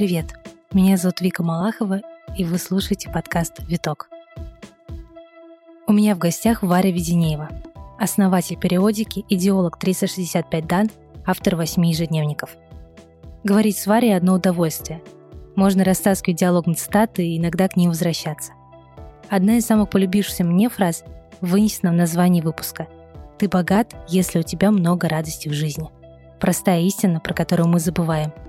Привет, меня зовут Вика Малахова, и вы слушаете подкаст «Виток». У меня в гостях Варя Веденеева, основатель периодики, идеолог 365 дан, автор восьми ежедневников. Говорить с Варей – одно удовольствие. Можно растаскивать диалог на цитаты и иногда к ним возвращаться. Одна из самых полюбившихся мне фраз вынесена в названии выпуска «Ты богат, если у тебя много радости в жизни». Простая истина, про которую мы забываем –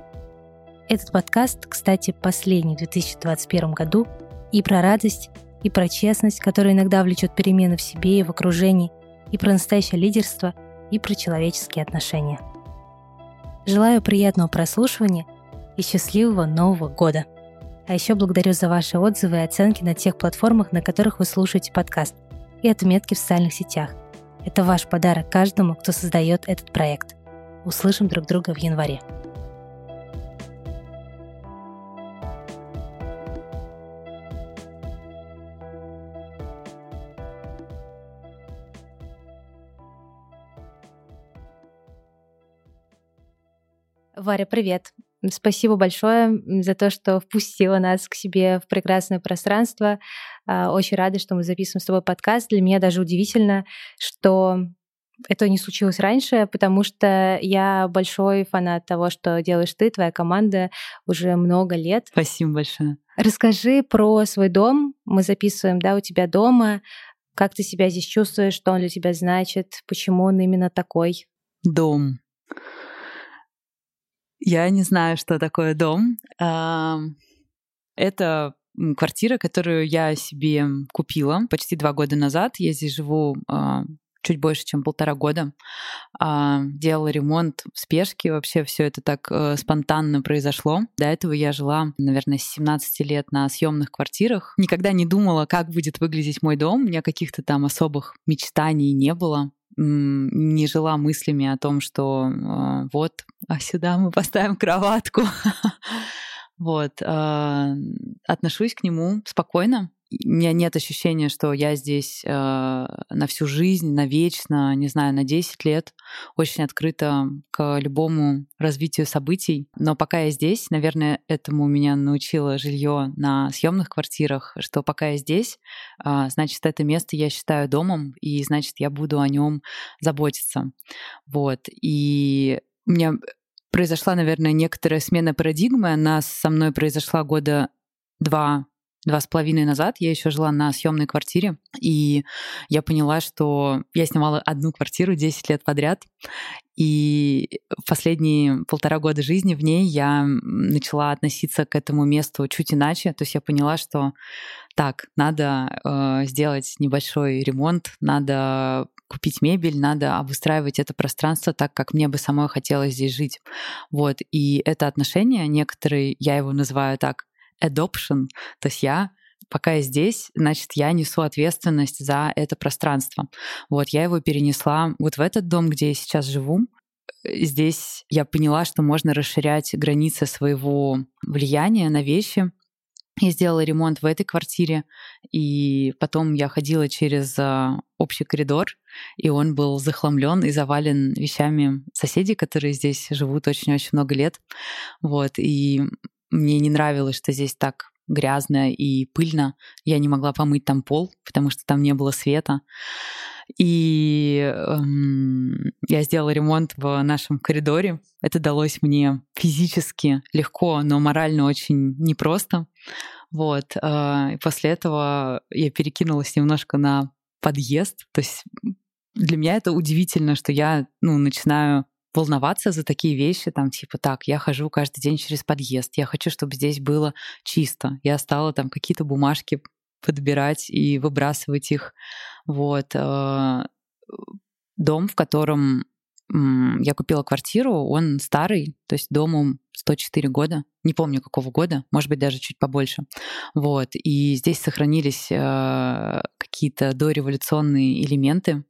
этот подкаст, кстати, последний в 2021 году, и про радость, и про честность, которая иногда влечет перемены в себе и в окружении, и про настоящее лидерство, и про человеческие отношения. Желаю приятного прослушивания и счастливого Нового года! А еще благодарю за ваши отзывы и оценки на тех платформах, на которых вы слушаете подкаст, и отметки в социальных сетях. Это ваш подарок каждому, кто создает этот проект. Услышим друг друга в январе. Варя, привет. Спасибо большое за то, что впустила нас к себе в прекрасное пространство. А, очень рада, что мы записываем с тобой подкаст. Для меня даже удивительно, что это не случилось раньше, потому что я большой фанат того, что делаешь ты, твоя команда уже много лет. Спасибо большое. Расскажи про свой дом. Мы записываем, да, у тебя дома. Как ты себя здесь чувствуешь, что он для тебя значит, почему он именно такой? Дом. Я не знаю, что такое дом. Это квартира, которую я себе купила почти два года назад. Я здесь живу а, чуть больше, чем полтора года. А, делала ремонт в спешке. Вообще все это так э, спонтанно произошло. До этого я жила, наверное, с 17 лет на съемных квартирах. Никогда не думала, как будет выглядеть мой дом. У меня каких-то там особых мечтаний не было не жила мыслями о том, что э, вот, а сюда мы поставим кроватку. Вот. Э, отношусь к нему спокойно у меня нет ощущения, что я здесь э, на всю жизнь, навечно, не знаю, на 10 лет, очень открыта к любому развитию событий. Но пока я здесь, наверное, этому меня научило жилье на съемных квартирах, что пока я здесь, э, значит, это место я считаю домом, и значит, я буду о нем заботиться. Вот. И у меня произошла, наверное, некоторая смена парадигмы. Она со мной произошла года два два с половиной назад я еще жила на съемной квартире, и я поняла, что я снимала одну квартиру 10 лет подряд, и последние полтора года жизни в ней я начала относиться к этому месту чуть иначе. То есть я поняла, что так, надо э, сделать небольшой ремонт, надо купить мебель, надо обустраивать это пространство так, как мне бы самой хотелось здесь жить. Вот. И это отношение, некоторые, я его называю так, adoption, то есть я пока я здесь, значит, я несу ответственность за это пространство. Вот я его перенесла вот в этот дом, где я сейчас живу. Здесь я поняла, что можно расширять границы своего влияния на вещи. Я сделала ремонт в этой квартире, и потом я ходила через а, общий коридор, и он был захламлен и завален вещами соседей, которые здесь живут очень-очень много лет. Вот, и мне не нравилось, что здесь так грязно и пыльно. Я не могла помыть там пол, потому что там не было света. И эм, я сделала ремонт в нашем коридоре. Это далось мне физически легко, но морально очень непросто. Вот. Э, и после этого я перекинулась немножко на подъезд. То есть для меня это удивительно, что я ну, начинаю волноваться за такие вещи, там типа так, я хожу каждый день через подъезд, я хочу, чтобы здесь было чисто. Я стала там какие-то бумажки подбирать и выбрасывать их. Вот. Э, дом, в котором я купила квартиру, он старый, то есть дому 104 года, не помню какого года, может быть даже чуть побольше. Вот. И здесь сохранились э, какие-то дореволюционные элементы.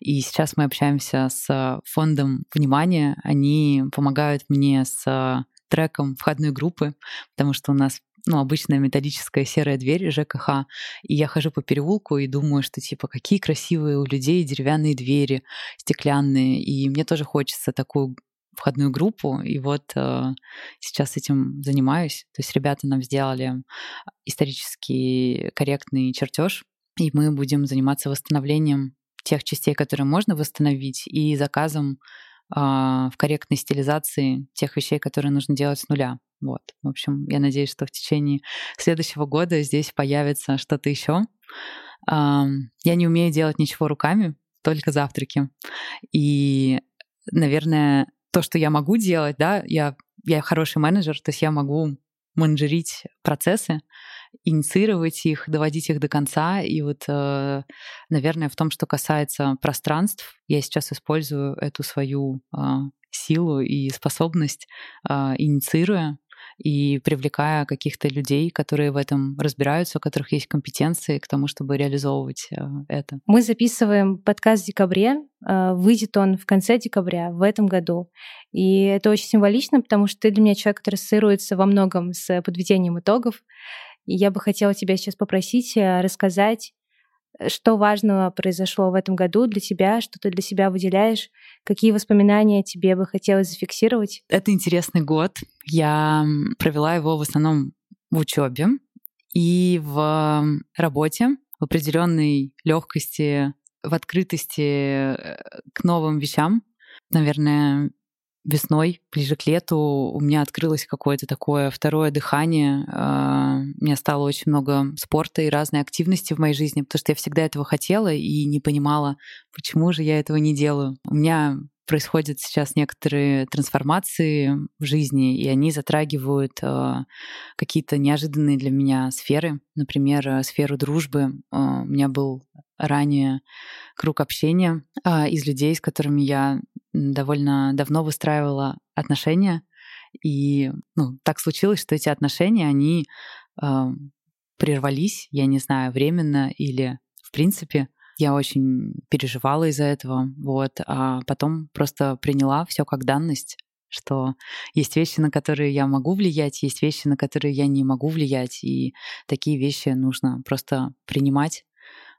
И сейчас мы общаемся с фондом внимания. Они помогают мне с треком входной группы, потому что у нас ну, обычная металлическая серая дверь ЖКХ, и я хожу по переулку и думаю, что типа какие красивые у людей деревянные двери стеклянные, и мне тоже хочется такую входную группу, и вот э, сейчас этим занимаюсь. То есть ребята нам сделали исторически корректный чертеж, и мы будем заниматься восстановлением тех частей, которые можно восстановить, и заказом э, в корректной стилизации тех вещей, которые нужно делать с нуля. Вот. В общем, я надеюсь, что в течение следующего года здесь появится что-то еще. Э, я не умею делать ничего руками, только завтраки. И, наверное, то, что я могу делать, да, я, я хороший менеджер, то есть я могу менеджерить процессы, инициировать их, доводить их до конца. И вот, э, наверное, в том, что касается пространств, я сейчас использую эту свою э, силу и способность, э, инициируя и привлекая каких-то людей, которые в этом разбираются, у которых есть компетенции к тому, чтобы реализовывать э, это. Мы записываем подкаст в декабре, э, выйдет он в конце декабря в этом году. И это очень символично, потому что ты для меня человек, который ассоциируется во многом с подведением итогов. И я бы хотела тебя сейчас попросить э, рассказать что важного произошло в этом году для тебя, что ты для себя выделяешь, какие воспоминания тебе бы хотелось зафиксировать? Это интересный год. Я провела его в основном в учебе и в работе, в определенной легкости, в открытости э, к новым вещам. Наверное, весной, ближе к лету, у меня открылось какое-то такое второе дыхание. А, у меня стало очень много спорта и разной активности в моей жизни, потому что я всегда этого хотела и не понимала, почему же я этого не делаю. У меня происходят сейчас некоторые трансформации в жизни, и они затрагивают э, какие-то неожиданные для меня сферы. Например, э, сферу дружбы. Э, у меня был ранее круг общения э, из людей, с которыми я довольно давно выстраивала отношения. И ну, так случилось, что эти отношения, они э, прервались, я не знаю, временно или в принципе. Я очень переживала из-за этого, вот, а потом просто приняла все как данность, что есть вещи, на которые я могу влиять, есть вещи, на которые я не могу влиять, и такие вещи нужно просто принимать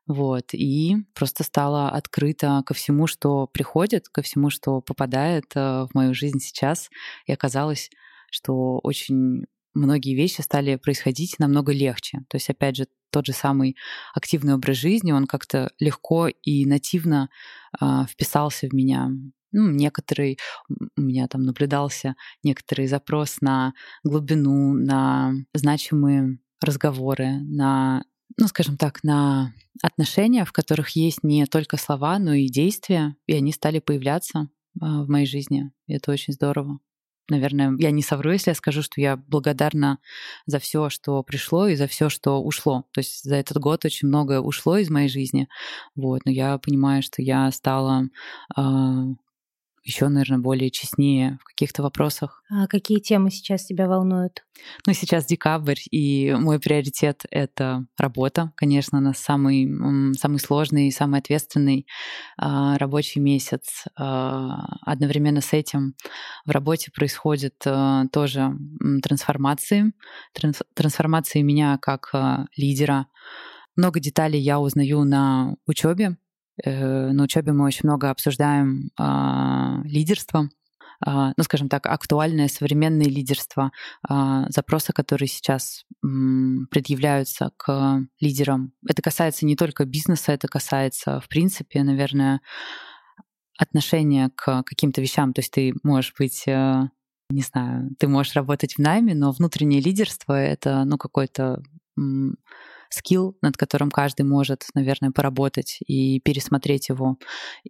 вот, и просто стала открыта ко всему, что приходит, ко всему, что попадает э, в мою жизнь сейчас. И оказалось, что очень многие вещи стали происходить намного легче. То есть, опять же, тот же самый активный образ жизни, он как-то легко и нативно э, вписался в меня. Ну, некоторый, у меня там наблюдался некоторый запрос на глубину, на значимые разговоры, на ну, скажем так, на отношения, в которых есть не только слова, но и действия, и они стали появляться а, в моей жизни. И это очень здорово. Наверное, я не совру, если я скажу, что я благодарна за все, что пришло, и за все, что ушло. То есть за этот год очень многое ушло из моей жизни. Вот, но я понимаю, что я стала а, еще, наверное, более честнее в каких-то вопросах. А какие темы сейчас тебя волнуют? Ну, сейчас декабрь, и мой приоритет — это работа. Конечно, она самый, самый сложный и самый ответственный а, рабочий месяц. А, одновременно с этим в работе происходят а, тоже трансформации. Транс, трансформации меня как лидера. Много деталей я узнаю на учебе, на учебе мы очень много обсуждаем а, лидерство, а, ну, скажем так, актуальное современное лидерство, а, запросы, которые сейчас предъявляются к лидерам. Это касается не только бизнеса, это касается, в принципе, наверное, отношения к каким-то вещам. То есть ты можешь быть э, не знаю, ты можешь работать в найме, но внутреннее лидерство — это, ну, какой-то скилл, над которым каждый может, наверное, поработать и пересмотреть его.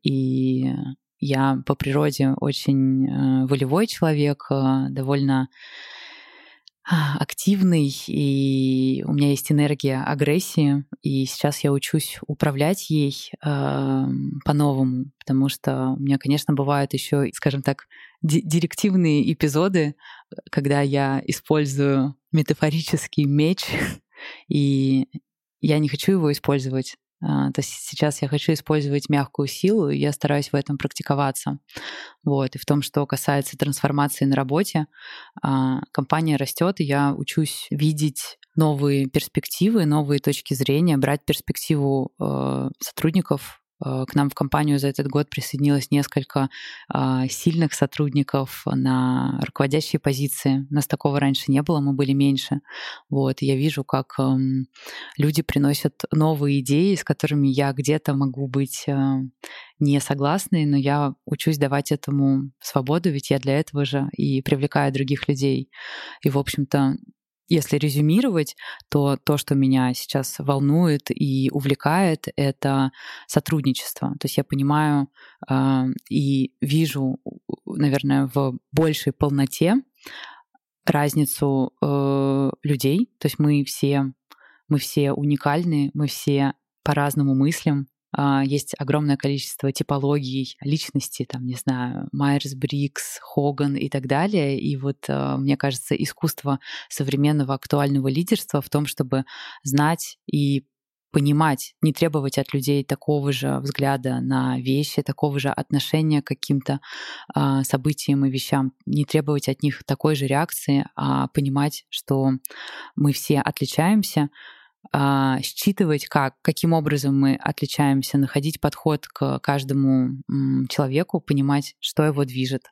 И я по природе очень э, волевой человек, э, довольно а, активный, и у меня есть энергия агрессии, и сейчас я учусь управлять ей э, по-новому, потому что у меня, конечно, бывают еще, скажем так, директивные эпизоды, когда я использую метафорический меч и я не хочу его использовать А, то есть сейчас я хочу использовать мягкую силу, и я стараюсь в этом практиковаться. Вот. И в том, что касается трансформации на работе, а, компания растет, и я учусь видеть новые перспективы, новые точки зрения, брать перспективу э, сотрудников к нам в компанию за этот год присоединилось несколько а, сильных сотрудников на руководящие позиции. У нас такого раньше не было, мы были меньше. Вот, я вижу, как эм, люди приносят новые идеи, с которыми я где-то могу быть э, не согласной, но я учусь давать этому свободу, ведь я для этого же и привлекаю других людей. И, в общем-то, если резюмировать, то то, что меня сейчас волнует и увлекает, это сотрудничество. То есть я понимаю э, и вижу, наверное, в большей полноте разницу э, людей. То есть мы все, мы все уникальны, мы все по-разному мыслим, есть огромное количество типологий личности, там, не знаю, Майерс Брикс, Хоган и так далее. И вот, а, мне кажется, искусство современного актуального лидерства в том, чтобы знать и понимать, не требовать от людей такого же взгляда на вещи, такого же отношения к каким-то э, событиям и вещам, не требовать от них такой же реакции, а понимать, что мы все отличаемся, а, считывать, как, каким образом мы отличаемся, находить подход к каждому человеку, понимать, что его движет,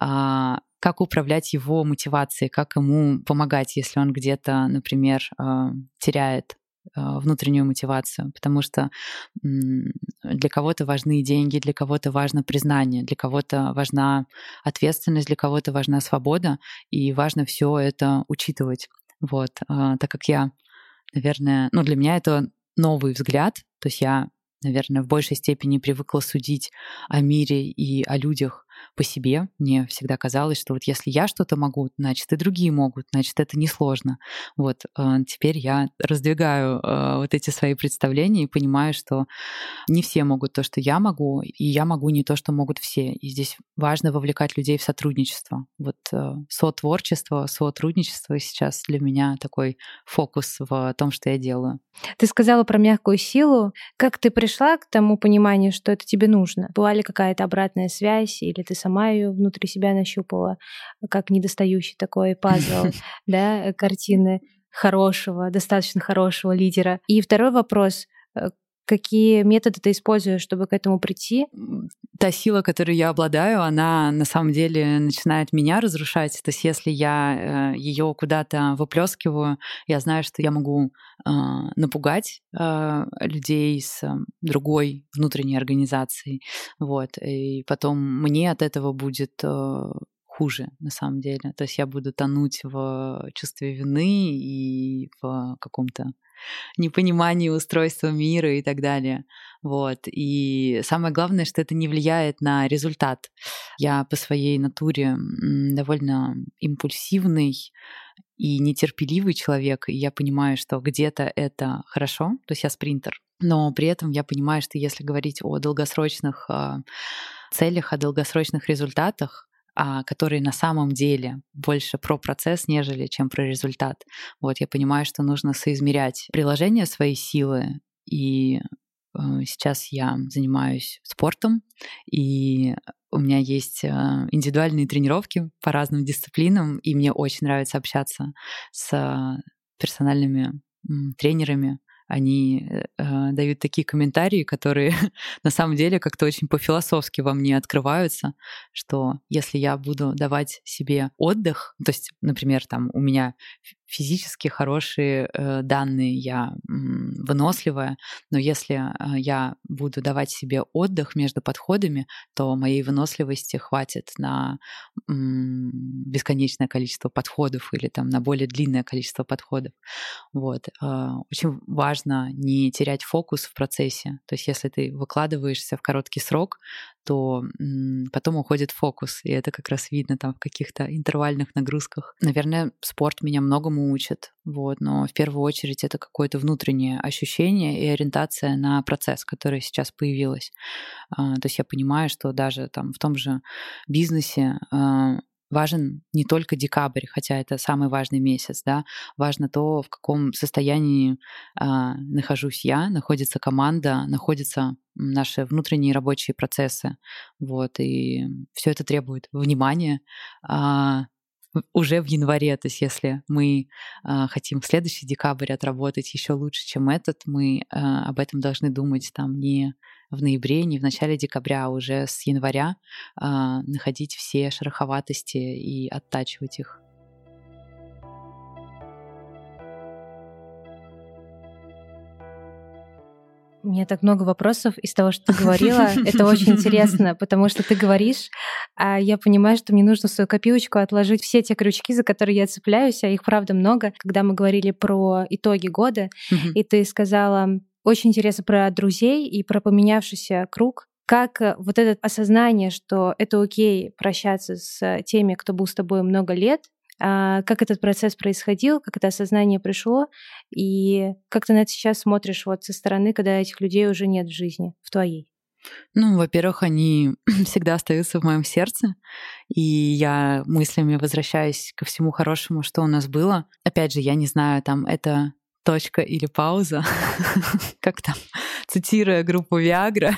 а, как управлять его мотивацией, как ему помогать, если он где-то, например, а, теряет внутреннюю мотивацию, потому что для кого-то важны деньги, для кого-то важно признание, для кого-то важна ответственность, для кого-то важна свобода, и важно все это учитывать. Вот, так как я наверное, ну, для меня это новый взгляд. То есть я, наверное, в большей степени привыкла судить о мире и о людях по себе. Мне всегда казалось, что вот если я что-то могу, значит и другие могут, значит это несложно. Вот э, теперь я раздвигаю э, вот эти свои представления и понимаю, что не все могут то, что я могу, и я могу не то, что могут все. И здесь важно вовлекать людей в сотрудничество. Вот э, сотворчество, сотрудничество сейчас для меня такой фокус в том, что я делаю. Ты сказала про мягкую силу. Как ты пришла к тому пониманию, что это тебе нужно? Была ли какая-то обратная связь, или ты сама ее внутри себя нащупала, как недостающий такой пазл, да, картины хорошего, достаточно хорошего лидера. И второй вопрос, э, какие методы ты используешь, чтобы к этому прийти? Та сила, которой я обладаю, она на самом деле начинает меня разрушать. То есть если я э, ее куда-то выплескиваю, я знаю, что я могу э, напугать э, людей с другой внутренней организацией. Вот. И потом мне от этого будет хуже, на самом деле. То есть я буду тонуть в чувстве вины и в каком-то непонимании устройства мира и так далее. Вот. И самое главное, что это не влияет на результат. Я по своей натуре довольно импульсивный и нетерпеливый человек, и я понимаю, что где-то это хорошо, то есть я спринтер, но при этом я понимаю, что если говорить о долгосрочных а, целях, о долгосрочных результатах, а, которые на самом деле больше про процесс, нежели чем про результат. Вот я понимаю, что нужно соизмерять приложение своей силы и э, Сейчас я занимаюсь спортом, и у меня есть э, индивидуальные тренировки по разным дисциплинам, и мне очень нравится общаться с персональными тренерами, они э, э, дают такие комментарии, которые на самом деле как-то очень по-философски во мне открываются, что если я буду давать себе отдых, то есть, например, там у меня физически хорошие э, данные, я выносливая, но если э, я буду давать себе отдых между подходами, то моей выносливости хватит на бесконечное количество подходов или там на более длинное количество подходов. Вот. Э, очень важно не терять фокус в процессе. То есть если ты выкладываешься в короткий срок, то потом уходит фокус, и это как раз видно там в каких-то интервальных нагрузках. Наверное, спорт меня многому учит, вот, но в первую очередь это какое-то внутреннее ощущение и ориентация на процесс, который сейчас появилась. А, то есть я понимаю, что даже там в том же бизнесе а, важен не только декабрь, хотя это самый важный месяц, да, важно то, в каком состоянии э, нахожусь я, находится команда, находятся наши внутренние рабочие процессы, вот, и все это требует внимания, э, уже в январе, то есть если мы э, хотим в следующий декабрь отработать еще лучше, чем этот, мы э, об этом должны думать там не в ноябре, не в начале декабря, а уже с января э, находить все шероховатости и оттачивать их. У меня так много вопросов из того, что ты говорила. Это очень интересно, потому что ты говоришь, а я понимаю, что мне нужно в свою копилочку отложить все те крючки, за которые я цепляюсь, а их правда много. Когда мы говорили про итоги года, и ты сказала, очень интересно про друзей и про поменявшийся круг. Как э, вот это осознание, что это окей прощаться с теми, кто был с тобой много лет, а, как этот процесс происходил, как это осознание пришло, и как ты на это сейчас смотришь вот со стороны, когда этих людей уже нет в жизни, в твоей? Ну, во-первых, они всегда остаются в моем сердце, и я мыслями возвращаюсь ко всему хорошему, что у нас было. Опять же, я не знаю, там это точка или пауза, как там, цитируя группу Viagra.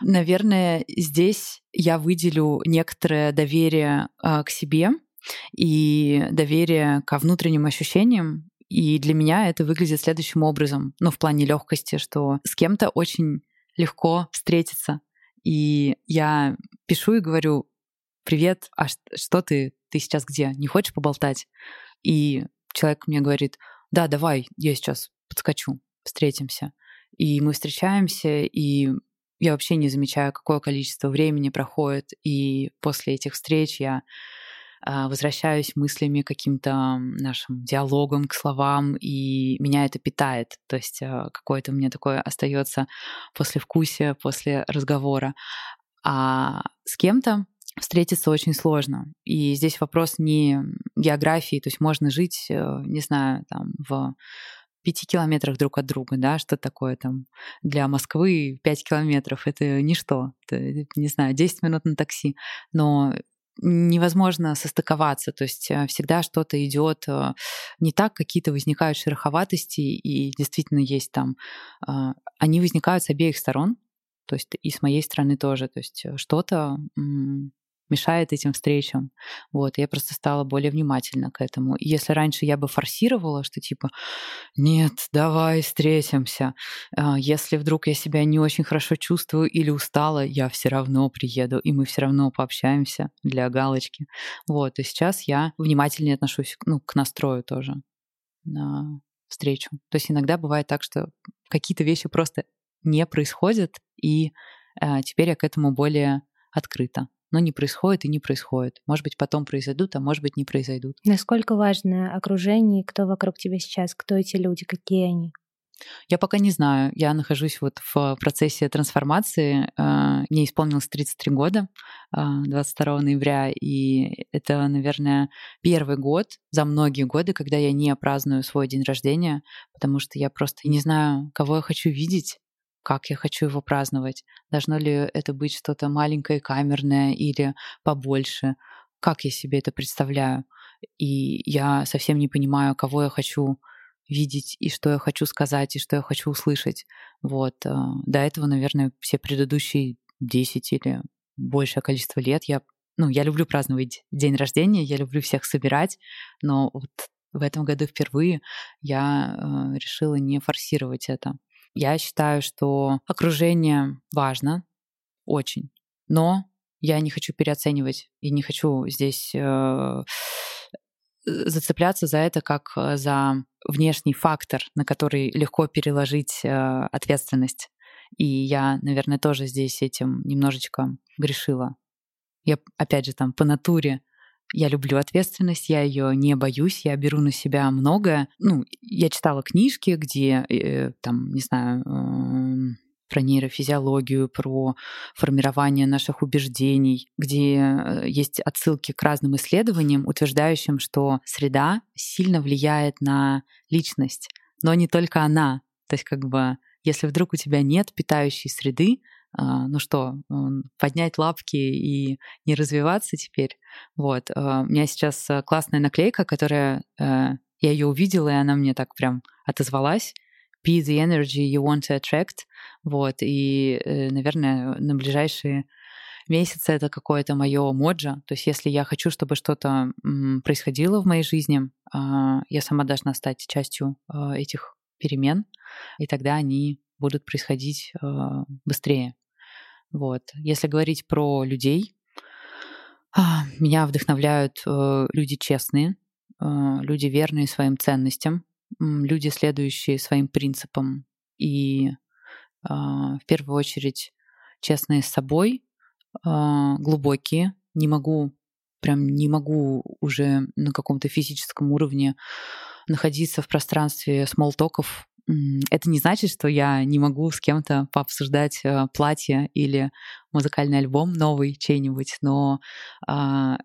Наверное, здесь я выделю некоторое доверие э, к себе, и доверие ко внутренним ощущениям. И для меня это выглядит следующим образом, ну, в плане легкости, что с кем-то очень легко встретиться. И я пишу и говорю, привет, а что ты, ты сейчас где? Не хочешь поболтать? И человек мне говорит, да, давай, я сейчас подскочу, встретимся. И мы встречаемся, и я вообще не замечаю, какое количество времени проходит. И после этих встреч я а, возвращаюсь мыслями каким-то нашим диалогом к словам, и меня это питает. То есть а, какое-то мне такое остается после вкусия, после разговора. А с кем-то встретиться очень сложно. И здесь вопрос не географии, то есть можно жить, э, не знаю, там в пяти километрах друг от друга, да, что такое там для Москвы пять километров, это ничто, это, не знаю, 10 минут на такси, но невозможно состыковаться, то есть э, всегда что-то идет э, не так, какие-то возникают шероховатости, и действительно есть там, они возникают с обеих сторон, то есть и с моей стороны тоже, то есть э, что-то мешает этим встречам. Вот, я просто стала более внимательна к этому. Если раньше я бы форсировала, что типа, нет, давай встретимся. А, если вдруг я себя не очень хорошо чувствую или устала, я все равно приеду, и мы все равно пообщаемся для галочки. Вот, и сейчас я внимательнее отношусь ну, к настрою тоже на встречу. То есть иногда бывает так, что какие-то вещи просто не происходят, и э, теперь я к этому более открыта но не происходит и не происходит. Может быть, потом произойдут, а может быть, не произойдут. Насколько важно окружение, кто вокруг тебя сейчас, кто эти люди, какие они? Я пока не знаю. Я нахожусь вот в процессе трансформации. А, мне исполнилось 33 года 22 а, ноября, и это, наверное, первый год за многие годы, когда я не праздную свой день рождения, потому что я просто не знаю, кого я хочу видеть, как я хочу его праздновать. Должно ли это быть что-то маленькое, камерное или побольше? Как я себе это представляю? И я совсем не понимаю, кого я хочу видеть, и что я хочу сказать, и что я хочу услышать. Вот. Э, до этого, наверное, все предыдущие 10 или большее количество лет я ну, я люблю праздновать день рождения, я люблю всех собирать, но вот в этом году впервые я э, решила не форсировать это. Я считаю, что окружение важно очень, но я не хочу переоценивать и не хочу здесь э, зацепляться за это как э, за внешний фактор, на который легко переложить э, ответственность. И я, наверное, тоже здесь этим немножечко грешила. Я, опять же, там по натуре я люблю ответственность, я ее не боюсь, я беру на себя многое. Ну, я читала книжки, где, э, там, не знаю, э, про нейрофизиологию, про формирование наших убеждений, где э, есть отсылки к разным исследованиям, утверждающим, что среда сильно влияет на личность, но не только она. То есть как бы если вдруг у тебя нет питающей среды, ну что, поднять лапки и не развиваться теперь. Вот. А, у меня сейчас э, классная наклейка, которая э, я ее увидела, и она мне так прям отозвалась. Be the energy you want to attract. Вот. И, э, наверное, на ближайшие месяцы это какое-то мое моджа. То есть если я хочу, чтобы что-то происходило в моей жизни, а, я сама должна стать частью этих перемен, и тогда они будут происходить быстрее. Вот. Если говорить про людей, а, меня вдохновляют э, люди честные, э, люди верные своим ценностям, люди, следующие своим принципам и а, в первую очередь честные с собой, а, глубокие. Не могу, прям не могу уже на каком-то физическом уровне находиться в пространстве смолтоков это не значит, что я не могу с кем-то пообсуждать э, платье или музыкальный альбом новый чей-нибудь, но э,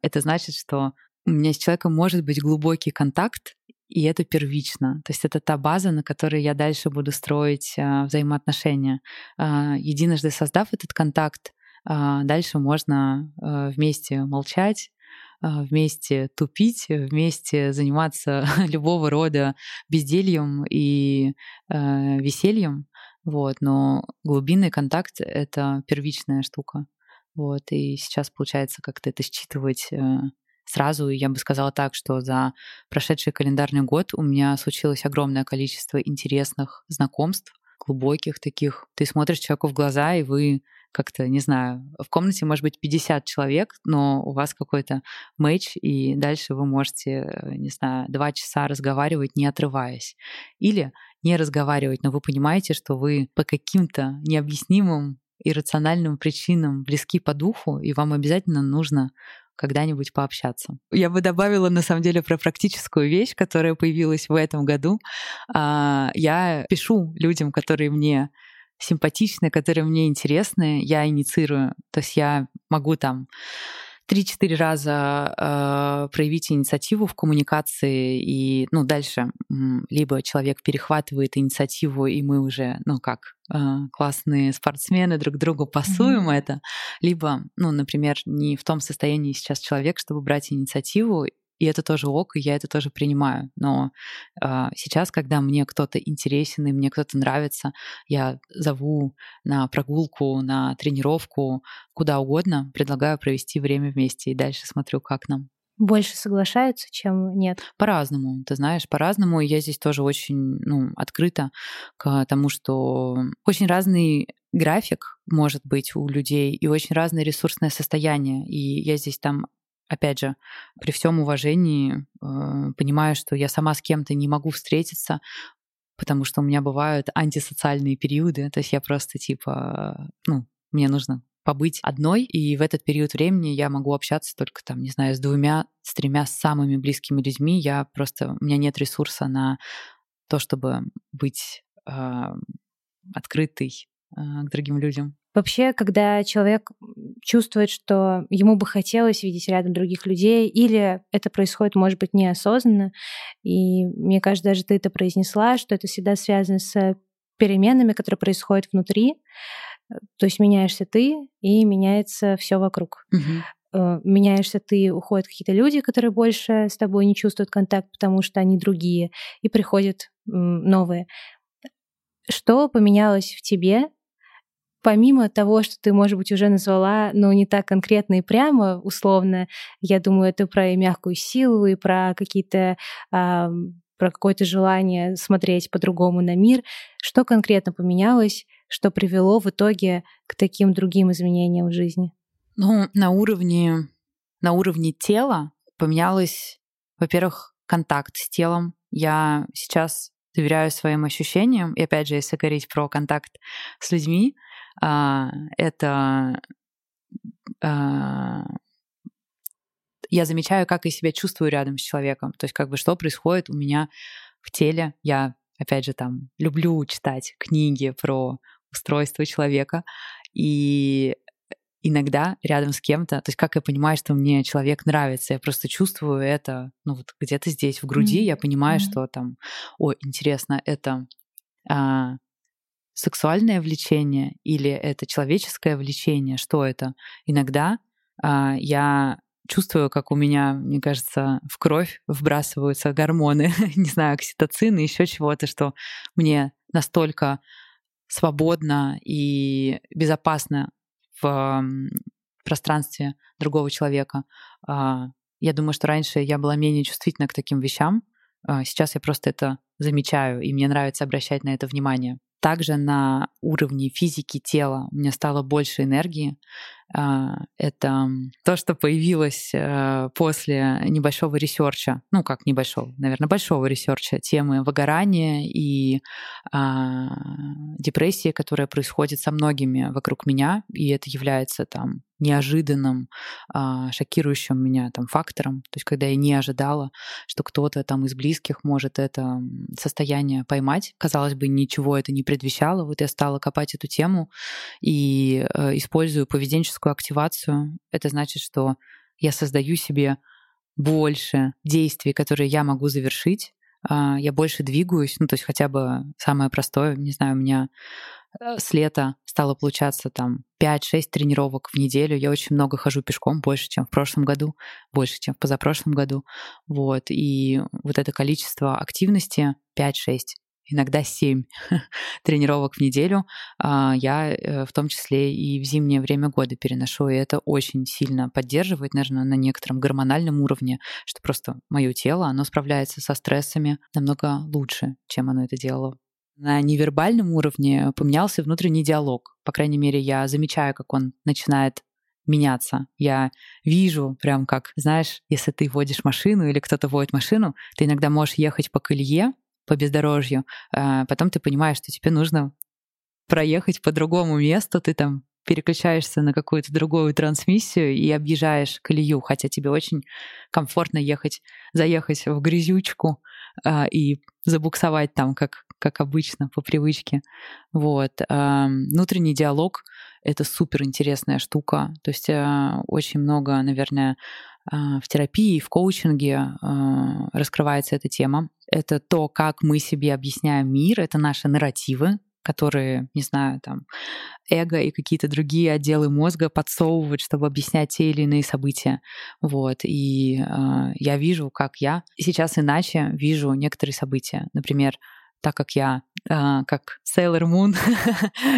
это значит, что у меня с человеком может быть глубокий контакт, и это первично. То есть это та база, на которой я дальше буду строить э, взаимоотношения. Э, единожды создав этот контакт, дальше можно э, вместе молчать, а, вместе тупить, вместе заниматься любого рода бездельем и э, весельем. Вот, но глубинный контакт — это первичная штука. Вот, и сейчас получается как-то это считывать э, сразу. Я бы сказала так, что за прошедший календарный год у меня случилось огромное количество интересных знакомств, глубоких таких. Ты смотришь человеку в глаза, и вы как-то, не знаю, в комнате может быть 50 человек, но у вас какой-то мэч, и дальше вы можете, э, не знаю, два часа разговаривать, не отрываясь. Или не разговаривать, но вы понимаете, что вы по каким-то необъяснимым иррациональным причинам близки по духу, и вам обязательно нужно когда-нибудь пообщаться. Я бы добавила, на самом деле, про практическую вещь, которая появилась в этом году. А, я пишу людям, которые мне симпатичные, которые мне интересны, я инициирую. То есть я могу там три-четыре раза э, проявить инициативу в коммуникации, и ну, дальше либо человек перехватывает инициативу, и мы уже, ну как, э, классные спортсмены друг другу пасуем mm-hmm. это, либо, ну, например, не в том состоянии сейчас человек, чтобы брать инициативу, и это тоже ок, и я это тоже принимаю. Но э, сейчас, когда мне кто-то интересен и мне кто-то нравится, я зову на прогулку, на тренировку, куда угодно, предлагаю провести время вместе и дальше смотрю, как нам. Больше соглашаются, чем нет? По-разному, ты знаешь, по-разному. Я здесь тоже очень ну, открыта к тому, что очень разный график может быть у людей и очень разное ресурсное состояние. И я здесь там опять же, при всем уважении э, понимаю, что я сама с кем-то не могу встретиться, потому что у меня бывают антисоциальные периоды, то есть я просто типа, ну, мне нужно побыть одной, и в этот период времени я могу общаться только там, не знаю, с двумя, с тремя самыми близкими людьми. Я просто, у меня нет ресурса на то, чтобы быть э, открытой к другим людям. Вообще, когда человек чувствует, что ему бы хотелось видеть рядом других людей, или это происходит, может быть, неосознанно, и мне кажется, даже ты это произнесла, что это всегда связано с переменами, которые происходят внутри, то есть меняешься ты, и меняется все вокруг. Угу. Меняешься ты, уходят какие-то люди, которые больше с тобой не чувствуют контакт, потому что они другие, и приходят новые. Что поменялось в тебе помимо того, что ты, может быть, уже назвала, но не так конкретно и прямо, условно, я думаю, это про и мягкую силу, и про какие-то а, про какое-то желание смотреть по-другому на мир. Что конкретно поменялось, что привело в итоге к таким другим изменениям в жизни? Ну, на уровне, на уровне тела поменялось, во-первых, контакт с телом. Я сейчас доверяю своим ощущениям. И опять же, если говорить про контакт с людьми, а, это а, я замечаю, как я себя чувствую рядом с человеком. То есть как бы что происходит у меня в теле. Я, опять же, там люблю читать книги про устройство человека. И иногда рядом с кем-то, то есть как я понимаю, что мне человек нравится, я просто чувствую это, ну вот где-то здесь в груди, mm-hmm. я понимаю, mm-hmm. что там, о, интересно, это а, сексуальное влечение или это человеческое влечение, что это. Иногда а, я чувствую, как у меня, мне кажется, в кровь вбрасываются гормоны, не знаю, окситоцин и еще чего-то, что мне настолько свободно и безопасно в пространстве другого человека. А, я думаю, что раньше я была менее чувствительна к таким вещам. А, сейчас я просто это замечаю, и мне нравится обращать на это внимание. Также на уровне физики тела у меня стало больше энергии. А, это то, что появилось э, после небольшого ресерча, ну как небольшого, наверное, большого ресерча темы выгорания и а, депрессии, которая происходит со многими вокруг меня, и это является там неожиданным, а, шокирующим меня там фактором, то есть когда я не ожидала, что кто-то там из близких может это состояние поймать. Казалось бы, ничего это не предвещало. Вот я стала копать эту тему и э, использую поведенческую активацию. Это значит, что я создаю себе больше действий, которые я могу завершить, а, я больше двигаюсь, ну, то есть хотя бы самое простое, не знаю, у меня с лета стало получаться там 5-6 тренировок в неделю. Я очень много хожу пешком, больше, чем в прошлом году, больше, чем в позапрошлом году. Вот. И вот это количество активности 5-6 иногда 7 тренировок в неделю а, я э, в том числе и в зимнее время года переношу, и это очень сильно поддерживает, наверное, на некотором гормональном уровне, что просто мое тело, оно справляется со стрессами намного лучше, чем оно это делало на невербальном уровне поменялся внутренний диалог. По крайней мере, я замечаю, как он начинает меняться. Я вижу прям как, знаешь, если ты водишь машину или кто-то водит машину, ты иногда можешь ехать по колее, по бездорожью, а потом ты понимаешь, что тебе нужно проехать по другому месту, ты там переключаешься на какую-то другую трансмиссию и объезжаешь колею, хотя тебе очень комфортно ехать, заехать в грязючку э, и забуксовать там, как, как обычно, по привычке. Вот. Э, внутренний диалог — это супер интересная штука. То есть э, очень много, наверное, в терапии, в коучинге раскрывается эта тема. Это то, как мы себе объясняем мир, это наши нарративы, которые, не знаю, там, эго и какие-то другие отделы мозга подсовывают, чтобы объяснять те или иные события. Вот. И э, я вижу, как я сейчас иначе вижу некоторые события. Например, так как я, э, как Sailor Moon,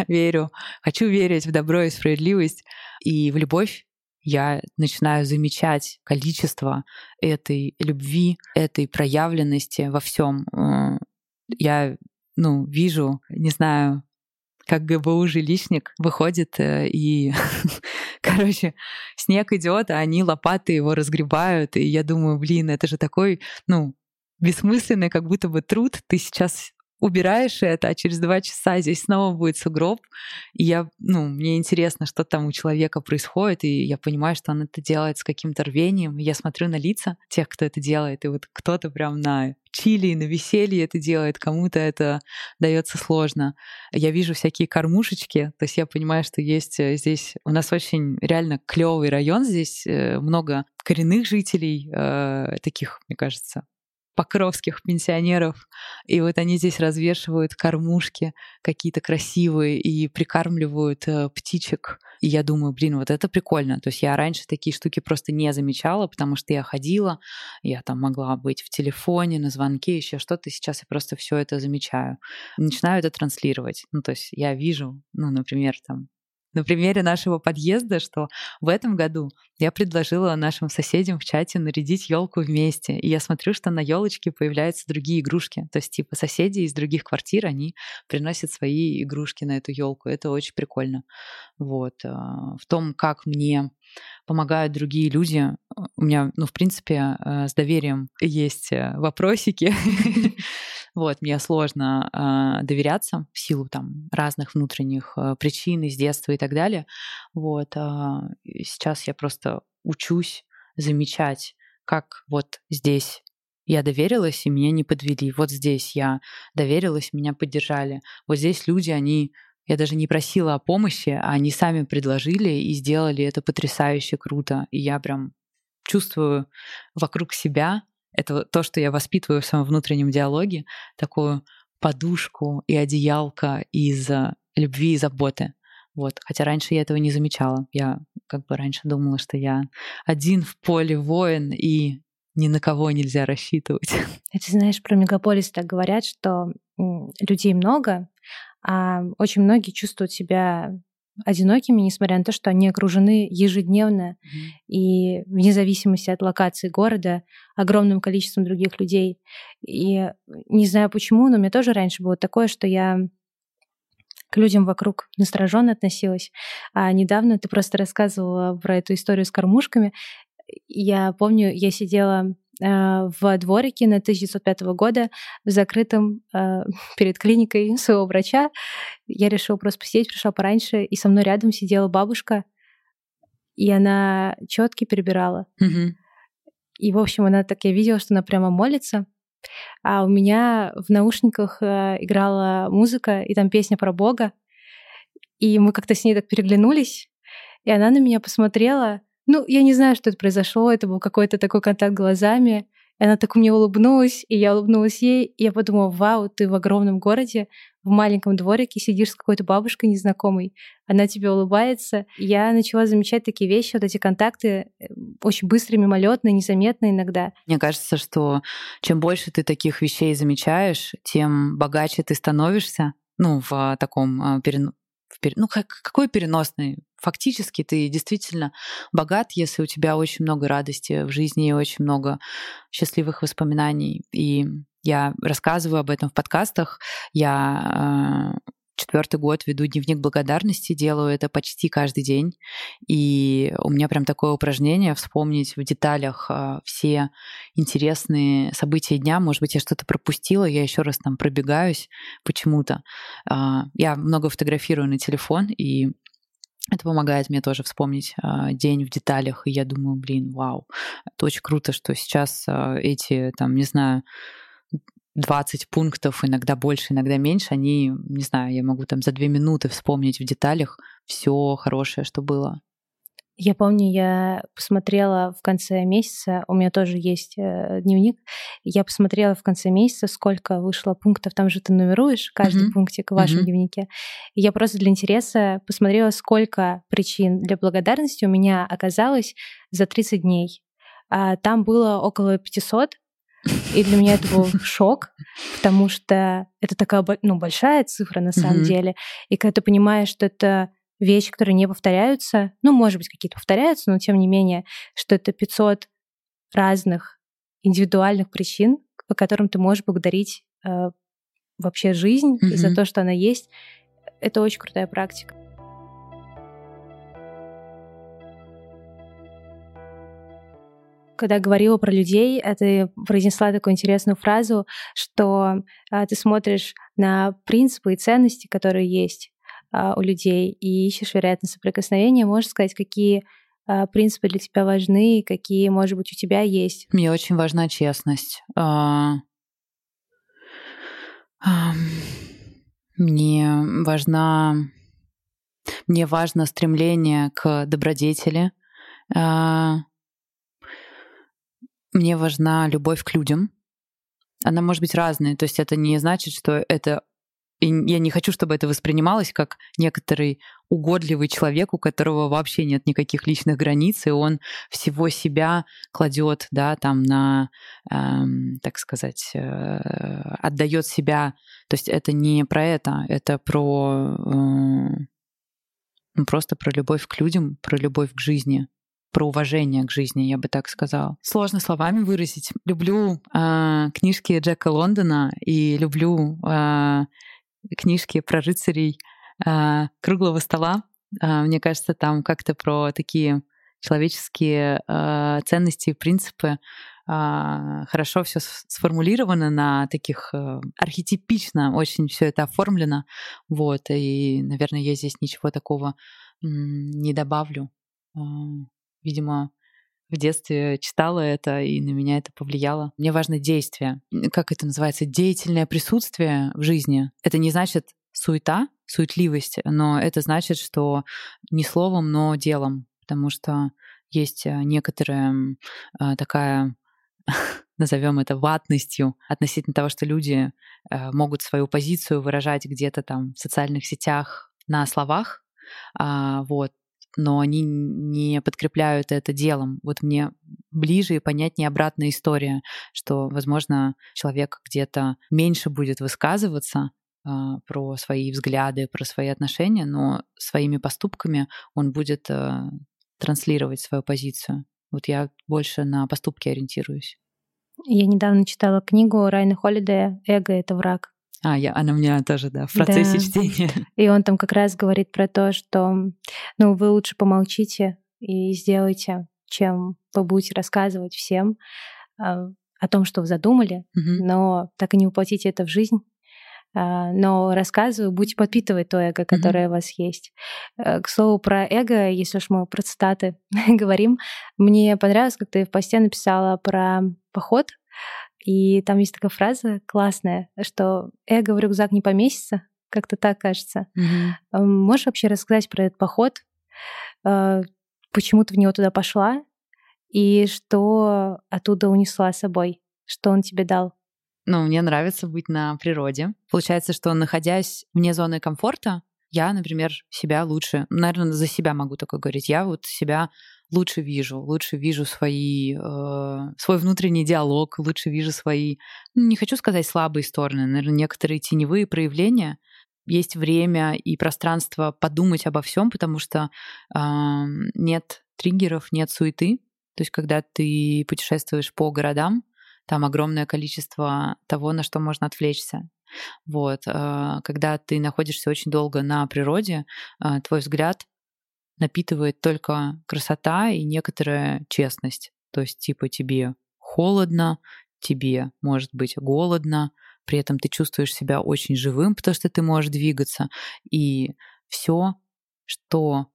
верю, хочу верить в добро и справедливость и в любовь, я начинаю замечать количество этой любви, этой проявленности во всем. Э, я ну, вижу, не знаю, как ГБУ жилищник выходит э, и, короче, снег идет, а они лопаты его разгребают, и я думаю, блин, это же такой, ну, бессмысленный как будто бы труд. Ты сейчас убираешь это, а через два часа здесь снова будет сугроб. И я, ну, мне интересно, что там у человека происходит, и я понимаю, что он это делает с каким-то рвением. Я смотрю на лица тех, кто это делает, и вот кто-то прям на чили на веселье это делает, кому-то это дается сложно. Я вижу всякие кормушечки, то есть я понимаю, что есть э, здесь у нас очень реально клевый район, здесь э, много коренных жителей, э, таких, мне кажется, покровских пенсионеров. И вот они здесь развешивают кормушки какие-то красивые и прикармливают э, птичек. И я думаю, блин, вот это прикольно. То есть я раньше такие штуки просто не замечала, потому что я ходила, я там могла быть в телефоне, на звонке, еще что-то. Сейчас я просто все это замечаю. Начинаю это транслировать. Ну, то есть я вижу, ну, например, там на примере нашего подъезда, что в этом году я предложила нашим соседям в чате нарядить елку вместе. И я смотрю, что на елочке появляются другие игрушки. То есть, типа, соседи из других квартир, они приносят свои игрушки на эту елку. Это очень прикольно. Вот. А, в том, как мне помогают другие люди, у меня, ну, в принципе, э, с доверием есть э, вопросики. Вот, мне сложно э, доверяться в силу там разных внутренних э, причин из детства и так далее. Вот, э, сейчас я просто учусь замечать, как вот здесь я доверилась, и меня не подвели. Вот здесь я доверилась, меня поддержали. Вот здесь люди, они я даже не просила о помощи, а они сами предложили и сделали это потрясающе круто. И я прям чувствую вокруг себя это то, что я воспитываю в своем внутреннем диалоге, такую подушку и одеялко из любви и заботы. Вот. Хотя раньше я этого не замечала. Я как бы раньше думала, что я один в поле воин и ни на кого нельзя рассчитывать. Ты знаешь, про мегаполис так говорят, что людей много, а очень многие чувствуют себя одинокими, несмотря на то, что они окружены ежедневно mm-hmm. и вне зависимости от локации города огромным количеством других людей. И не знаю почему, но у меня тоже раньше было такое, что я к людям вокруг настороженно относилась. А недавно ты просто рассказывала про эту историю с кормушками. Я помню, я сидела в дворике на 1905 года в закрытом э, перед клиникой своего врача. Я решила просто посидеть, пришла пораньше, и со мной рядом сидела бабушка, и она четки перебирала. Mm-hmm. И, в общем, она так я видела, что она прямо молится. А у меня в наушниках э, играла музыка, и там песня про Бога. И мы как-то с ней так переглянулись, и она на меня посмотрела, ну, я не знаю, что это произошло, это был какой-то такой контакт глазами. И она так мне улыбнулась, и я улыбнулась ей, и я подумала, вау, ты в огромном городе, в маленьком дворике сидишь с какой-то бабушкой незнакомой, она тебе улыбается. Я начала замечать такие вещи, вот эти контакты э, очень быстрые, мимолетные, незаметные иногда. Мне кажется, что чем больше ты таких вещей замечаешь, тем богаче ты становишься, ну, в таком а, ну, как, какой переносный? Фактически ты действительно богат, если у тебя очень много радости в жизни и очень много счастливых воспоминаний. И я рассказываю об этом в подкастах. Я э, четвертый год веду дневник благодарности, делаю это почти каждый день. И у меня прям такое упражнение вспомнить в деталях а, все интересные события дня. Может быть, я что-то пропустила, я еще раз там пробегаюсь почему-то. А, я много фотографирую на телефон, и это помогает мне тоже вспомнить э, день в деталях, и я думаю, блин, вау, это очень круто, что сейчас э, эти, там, не знаю, 20 пунктов, иногда больше, иногда меньше, они, не знаю, я могу там за две минуты вспомнить в деталях все хорошее, что было. Я помню, я посмотрела в конце месяца, у меня тоже есть э, дневник, я посмотрела в конце месяца, сколько вышло пунктов, там же ты нумеруешь каждый mm-hmm. пунктик в вашем mm-hmm. дневнике. И я просто для интереса посмотрела, сколько причин для благодарности у меня оказалось за 30 дней. А, там было около 500, и для меня это был шок, потому что это такая ну, большая цифра на самом mm-hmm. деле. И когда ты понимаешь, что это вещи, которые не повторяются, ну, может быть, какие-то повторяются, но тем не менее, что это 500 разных индивидуальных причин, по которым ты можешь благодарить э, вообще жизнь mm-hmm. за то, что она есть, это очень крутая практика. когда говорила про людей, а ты произнесла такую интересную фразу, что а, ты смотришь на принципы и ценности, которые есть а, у людей, и ищешь вероятность соприкосновения. Можешь сказать, какие а, принципы для тебя важны, какие, может быть, у тебя есть? Мне очень важна честность. А... Мне важна мне важно стремление к добродетели, мне важна любовь к людям. Она может быть разная. То есть это не значит, что это... И я не хочу, чтобы это воспринималось как некоторый угодливый человек, у которого вообще нет никаких личных границ, и он всего себя кладет, да, там на, эм, так сказать, э, отдает себя. То есть это не про это, это про э, ну, просто про любовь к людям, про любовь к жизни про уважение к жизни, я бы так сказала. Сложно словами выразить. Люблю э, книжки Джека Лондона и люблю э, книжки про рыцарей э, круглого стола. Э, мне кажется, там как-то про такие человеческие э, ценности и принципы хорошо все сформулировано на таких э, архетипично очень все это оформлено. Вот, и, наверное, я здесь ничего такого не добавлю видимо, в детстве читала это, и на меня это повлияло. Мне важно действие. Как это называется? Деятельное присутствие в жизни. Это не значит суета, суетливость, но это значит, что не словом, но делом. Потому что есть э, некоторая э, такая назовем это ватностью относительно того, что люди э, могут свою позицию выражать где-то там в социальных сетях на словах, а, вот, но они не подкрепляют это делом. Вот мне ближе и понятнее обратная история, что, возможно, человек где-то меньше будет высказываться, а, про свои взгляды, про свои отношения, но своими поступками он будет э, транслировать свою позицию. Вот я больше на поступки ориентируюсь. Я недавно читала книгу Райна Холидея «Эго — это враг». А, я, она у меня тоже, да, в процессе да. чтения. И он там как раз говорит про то, что ну, вы лучше помолчите и сделайте, чем вы будете рассказывать всем э, о том, что вы задумали, угу. но так и не воплотите это в жизнь. А, но рассказываю, будете подпитывать то эго, которое mm-hmm. у вас есть. Э, к слову про эго, если уж мы про цитаты говорим, мне понравилось, как ты в посте написала про поход, и там есть такая фраза классная, что эго в рюкзак не поместится, как-то так кажется. Mm-hmm. Можешь вообще рассказать про этот поход? Э, почему ты в него туда пошла? И что оттуда унесла с собой? Что он тебе дал? Ну, мне нравится быть на природе. Получается, что находясь вне зоны комфорта, я, например, себя лучше, наверное, за себя могу только говорить, я вот себя лучше вижу, лучше вижу свои, э, свой внутренний диалог, лучше вижу свои, ну, не хочу сказать слабые стороны, наверное, некоторые теневые проявления. Есть время и пространство подумать обо всем, потому что э, нет триггеров, нет суеты. То есть, когда ты путешествуешь по городам, там огромное количество того, на что можно отвлечься. Вот. Э, когда ты находишься очень долго на природе, э, твой взгляд напитывает только красота и некоторая честность. То есть, типа, тебе холодно, тебе может быть голодно, при этом ты чувствуешь себя очень живым, потому что ты можешь двигаться. И все, что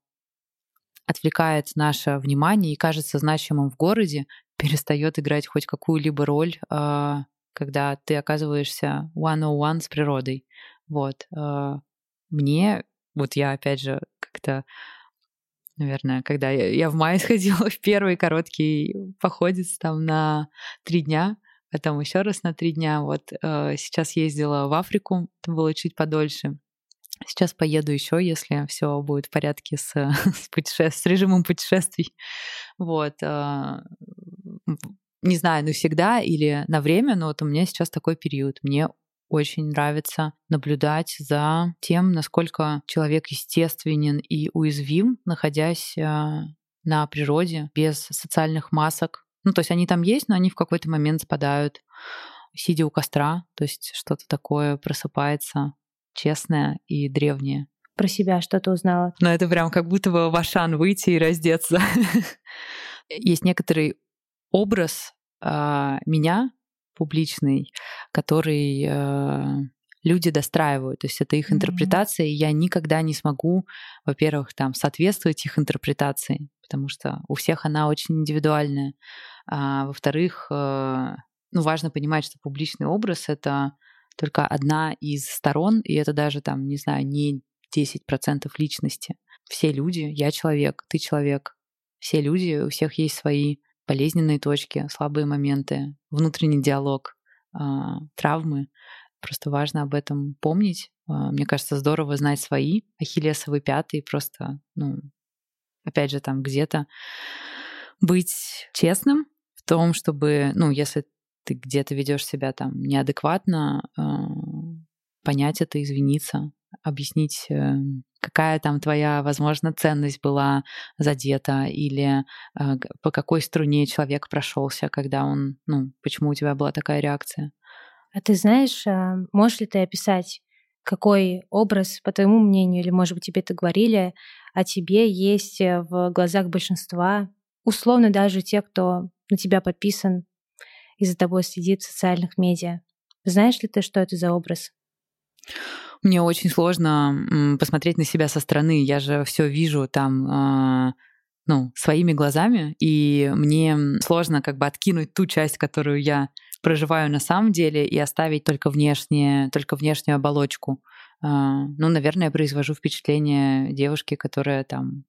отвлекает наше внимание и кажется значимым в городе, перестает играть хоть какую-либо роль, а, когда ты оказываешься one-on-one с природой. Вот. А, мне, вот я опять же как-то наверное, когда я, я в мае сходила в первый короткий походец там на три дня, потом еще раз на три дня. Вот э, сейчас ездила в Африку, это было чуть подольше. Сейчас поеду еще, если все будет в порядке с, с, путеше... с режимом путешествий. Вот. А, не знаю, навсегда или на время, но вот у меня сейчас такой период. Мне очень нравится наблюдать за тем, насколько человек естественен и уязвим, находясь а, на природе, без социальных масок. Ну, то есть они там есть, но они в какой-то момент спадают, сидя у костра, то есть что-то такое просыпается честное и древнее. Про себя что-то узнала. Но это прям как будто бы в Ашан выйти и раздеться. Есть некоторый образ э, меня публичный, который э, люди достраивают. То есть это их mm-hmm. интерпретация, и я никогда не смогу, во-первых, там соответствовать их интерпретации, потому что у всех она очень индивидуальная. А, во-вторых, э, ну, важно понимать, что публичный образ это только одна из сторон, и это даже там, не знаю, не 10% личности. Все люди, я человек, ты человек, все люди, у всех есть свои болезненные точки, слабые моменты, внутренний диалог, э, травмы. Просто важно об этом помнить. Э, мне кажется, здорово знать свои ахиллесовые пятые, просто, ну, опять же, там где-то быть честным в том, чтобы, ну, если ты где-то ведешь себя там неадекватно, э, понять это, извиниться, объяснить, э, какая там твоя, возможно, ценность была задета, или э, по какой струне человек прошелся, когда он, ну, почему у тебя была такая реакция. А ты знаешь, можешь ли ты описать, какой образ, по твоему мнению, или, может быть, тебе это говорили, о тебе есть в глазах большинства, условно даже те, кто на тебя подписан, и за тобой следит в социальных медиа. Знаешь ли ты, что это за образ? Мне очень сложно посмотреть на себя со стороны. Я же все вижу там а, ну, своими глазами, и мне сложно как бы откинуть ту часть, которую я проживаю на самом деле, и оставить только внешнее, только внешнюю оболочку. А, ну, наверное, я произвожу впечатление девушки, которая там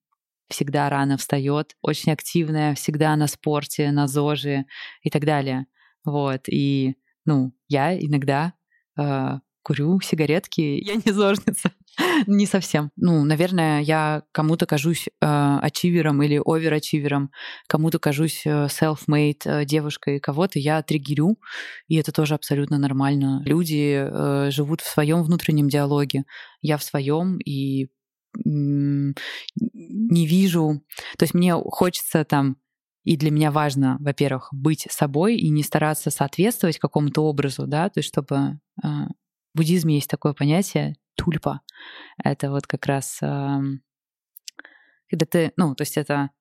всегда рано встает, очень активная, всегда на спорте, на ЗОЖе и так далее. Вот, и, ну, я иногда э, курю сигаретки, я не зожница. не совсем. Ну, наверное, я кому-то кажусь э, ачивером или оверачивером, кому-то кажусь э, self-made э, девушкой, кого-то я триггерю, и это тоже абсолютно нормально. Люди э, живут в своем внутреннем диалоге, я в своем, и не вижу, то есть мне хочется там и для меня важно, во-первых, быть собой и не стараться соответствовать какому-то образу, да, то есть чтобы э, в буддизме есть такое понятие тульпа. Это вот как раз когда ты, ну, то есть это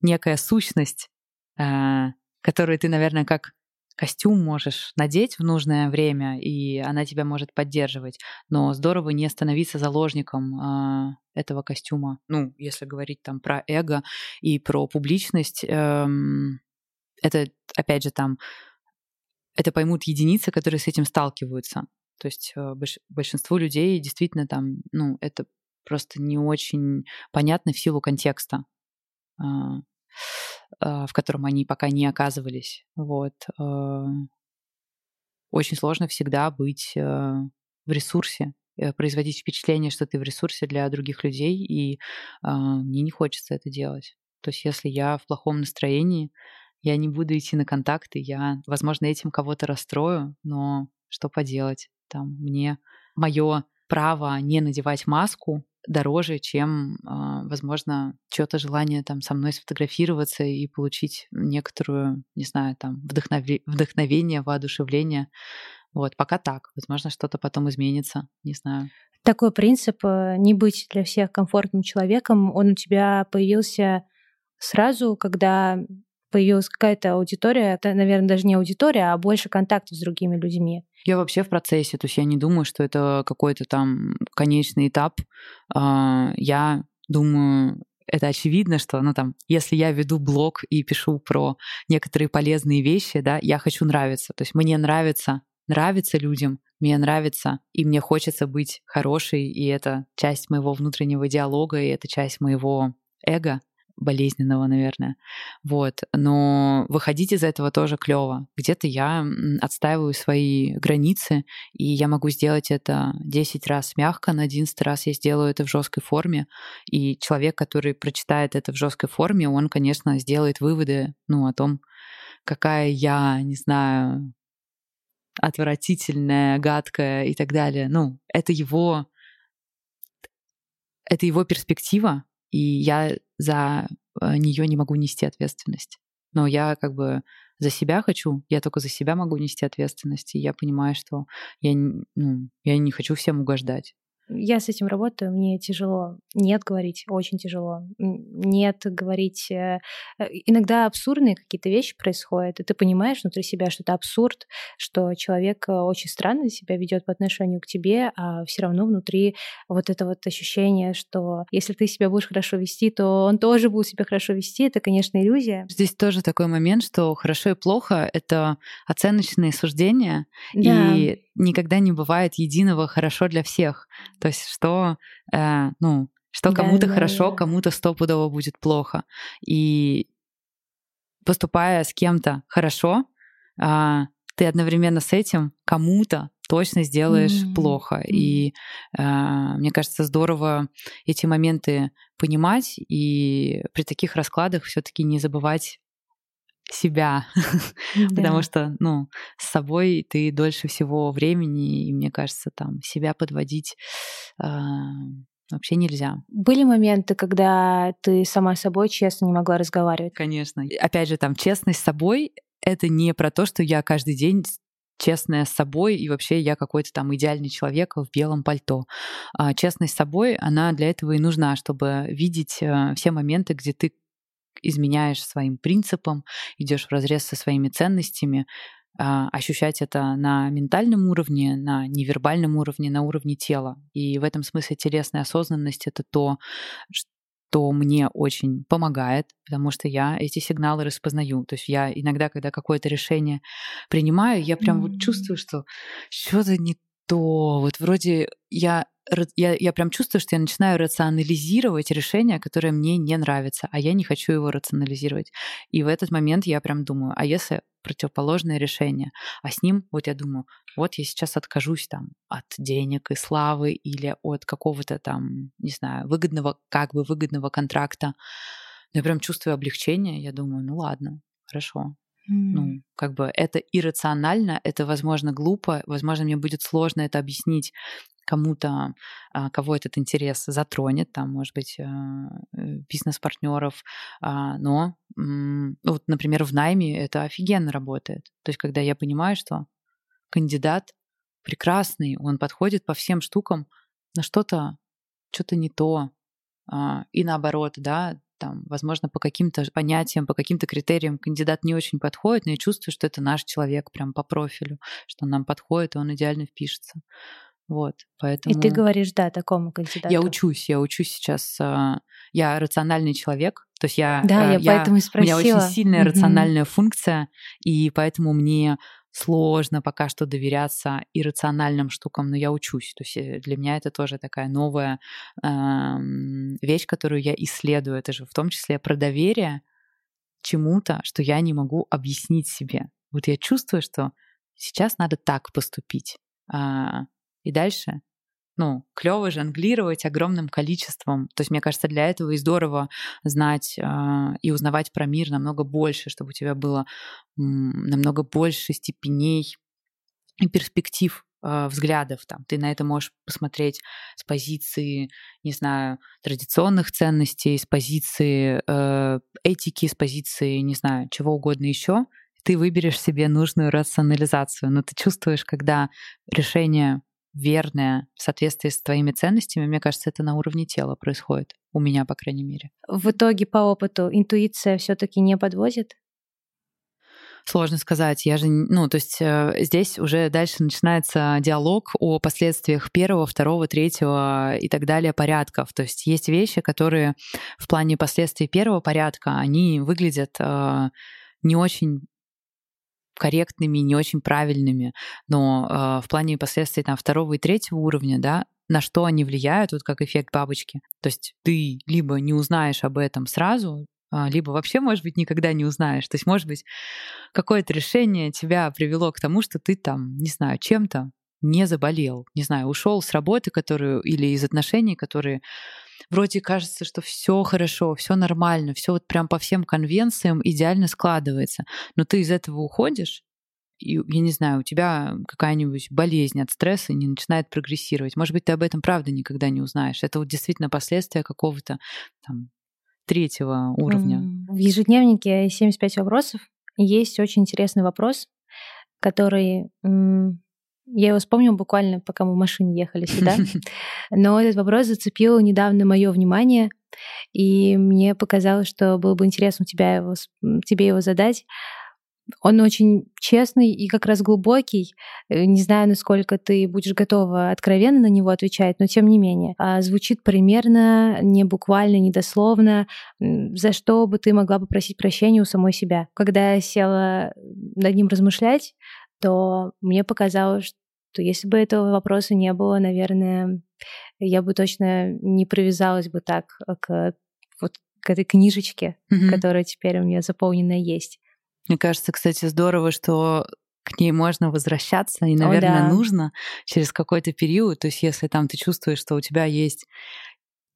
некая сущность, э, которую ты, наверное, как костюм можешь надеть в нужное время, и она тебя может поддерживать. Но здорово не становиться заложником э, этого костюма. Ну, если говорить там про эго и про публичность, э, это, опять же, там, это поймут единицы, которые с этим сталкиваются. То есть э, большинству людей действительно там, ну, это просто не очень понятно в силу контекста, а, а, в котором они пока не оказывались. Вот. Очень сложно всегда быть э, в ресурсе, э, производить впечатление, что ты в ресурсе для других людей, и мне не хочется это делать. То есть если я в плохом настроении, я не буду идти на контакты, я, возможно, этим кого-то расстрою, но что поделать? Там мне мое право не надевать маску дороже, чем, а, возможно, чье-то желание там со мной сфотографироваться и получить некоторую, не знаю, там вдохнове- вдохновение, воодушевление. Вот, пока так. Возможно, что-то потом изменится, не знаю. Такой принцип э, не быть для всех комфортным человеком, он у тебя появился сразу, когда появилась какая-то аудитория, это, наверное, даже не аудитория, а больше контактов с другими людьми. Я вообще в процессе, то есть я не думаю, что это какой-то там конечный этап. А, я думаю, это очевидно, что, ну там, если я веду блог и пишу про некоторые полезные вещи, да, я хочу нравиться. То есть мне нравится, нравится людям, мне нравится, и мне хочется быть хорошей, и это часть моего внутреннего диалога, и это часть моего эго болезненного, наверное. Вот. Но выходить из этого тоже клево. Где-то я отстаиваю свои границы, и я могу сделать это 10 раз мягко, на 11 раз я сделаю это в жесткой форме. И человек, который прочитает это в жесткой форме, он, конечно, сделает выводы ну, о том, какая я, не знаю, отвратительная, гадкая и так далее. Ну, это его это его перспектива, и я за э, нее не могу нести ответственность. Но я как бы за себя хочу, я только за себя могу нести ответственность, и я понимаю, что я, ну, я не хочу всем угождать. Я с этим работаю, мне тяжело. Нет говорить, очень тяжело. Нет говорить. Э, э, иногда абсурдные какие-то вещи происходят, и ты понимаешь внутри себя, что это абсурд, что человек э, очень странно себя ведет по отношению к тебе, а все равно внутри вот это вот ощущение, что если ты себя будешь хорошо вести, то он тоже будет себя хорошо вести. Это, конечно, иллюзия. Здесь тоже такой момент, что хорошо и плохо — это оценочные суждения, да. и никогда не бывает единого хорошо для всех. То есть что, э, ну, что кому-то да, хорошо, да. кому-то стопудово будет плохо. И поступая с кем-то хорошо, э, ты одновременно с этим кому-то точно сделаешь mm-hmm. плохо. И э, мне кажется, здорово эти моменты понимать и при таких раскладах все-таки не забывать себя, да. потому что, ну, с собой ты дольше всего времени, и мне кажется, там себя подводить э, вообще нельзя. Были моменты, когда ты сама с собой честно не могла разговаривать? Конечно. Опять же, там честность с собой это не про то, что я каждый день честная с собой, и вообще я какой-то там идеальный человек в белом пальто. А честность с собой, она для этого и нужна, чтобы видеть э, все моменты, где ты изменяешь своим принципам, идешь в разрез со своими ценностями, а, ощущать это на ментальном уровне, на невербальном уровне, на уровне тела. И в этом смысле телесная осознанность — это то, что мне очень помогает, потому что я эти сигналы распознаю. То есть я иногда, когда какое-то решение принимаю, я прям mm-hmm. вот чувствую, что что-то не то. Вот вроде я я, я прям чувствую, что я начинаю рационализировать решение, которое мне не нравится, а я не хочу его рационализировать. И в этот момент я прям думаю, а если противоположное решение, а с ним вот я думаю, вот я сейчас откажусь там от денег и славы или от какого-то там, не знаю, выгодного, как бы выгодного контракта. Но я прям чувствую облегчение, я думаю, ну ладно, хорошо, ну, как бы это иррационально, это, возможно, глупо, возможно, мне будет сложно это объяснить кому-то, а, кого этот интерес затронет, там, может быть, а, э, бизнес-партнеров, а, но, вот, например, в найме это офигенно работает. То есть, когда я понимаю, что кандидат прекрасный, он подходит по всем штукам, на что-то, что-то не то, и наоборот, да, там, возможно, по каким-то понятиям, по каким-то критериям кандидат не очень подходит, но я чувствую, что это наш человек прям по профилю, что он нам подходит, и он идеально впишется. Вот, поэтому... И ты говоришь, да, такому кандидату. Я учусь, я учусь сейчас. А, я рациональный человек, то есть я... Да, я, я поэтому и спросила. У меня очень сильная mm-hmm. рациональная функция, и поэтому мне сложно пока что доверяться иррациональным штукам, но я учусь. То есть э, для меня это тоже такая новая э, вещь, которую я исследую. Это же в том числе про доверие чему-то, что я не могу объяснить себе. Вот я чувствую, что сейчас надо так поступить. А, и дальше ну, клево жонглировать огромным количеством. То есть, мне кажется, для этого и здорово знать э, и узнавать про мир намного больше, чтобы у тебя было м, намного больше степеней и перспектив э, взглядов. Там, ты на это можешь посмотреть с позиции, не знаю, традиционных ценностей, с позиции э, этики, с позиции, не знаю, чего угодно еще. Ты выберешь себе нужную рационализацию, но ты чувствуешь, когда решение верное в соответствии с твоими ценностями, мне кажется, это на уровне тела происходит. У меня, по крайней мере. В итоге по опыту интуиция все-таки не подводит? Сложно сказать. Я же, ну, то есть э, здесь уже дальше начинается диалог о последствиях первого, второго, третьего и так далее порядков. То есть есть вещи, которые в плане последствий первого порядка, они выглядят э, не очень корректными, не очень правильными, но э, в плане последствий там второго и третьего уровня, да, на что они влияют, вот как эффект бабочки. То есть ты либо не узнаешь об этом сразу, а, либо вообще, может быть, никогда не узнаешь. То есть, может быть, какое-то решение тебя привело к тому, что ты там, не знаю, чем-то не заболел, не знаю, ушел с работы, которую или из отношений, которые вроде кажется, что все хорошо, все нормально, все вот прям по всем конвенциям идеально складывается, но ты из этого уходишь, и, я не знаю, у тебя какая-нибудь болезнь от стресса не начинает прогрессировать. Может быть, ты об этом правда никогда не узнаешь. Это вот действительно последствия какого-то там третьего уровня. В ежедневнике 75 вопросов есть очень интересный вопрос, который я его вспомнила буквально, пока мы в машине ехали сюда. Но этот вопрос зацепил недавно мое внимание, и мне показалось, что было бы интересно тебя его, тебе его задать. Он очень честный и как раз глубокий. Э, не знаю, насколько ты будешь готова откровенно на него отвечать, но тем не менее. А звучит примерно, не буквально, не дословно. За что бы ты могла попросить прощения у самой себя? Когда я села над ним размышлять, то мне показалось, что если бы этого вопроса не было, наверное, я бы точно не привязалась бы так к вот к этой книжечке, mm-hmm. которая теперь у меня заполненная есть. Мне кажется, кстати, здорово, что к ней можно возвращаться, и, наверное, О, да. нужно через какой-то период. То есть, если там ты чувствуешь, что у тебя есть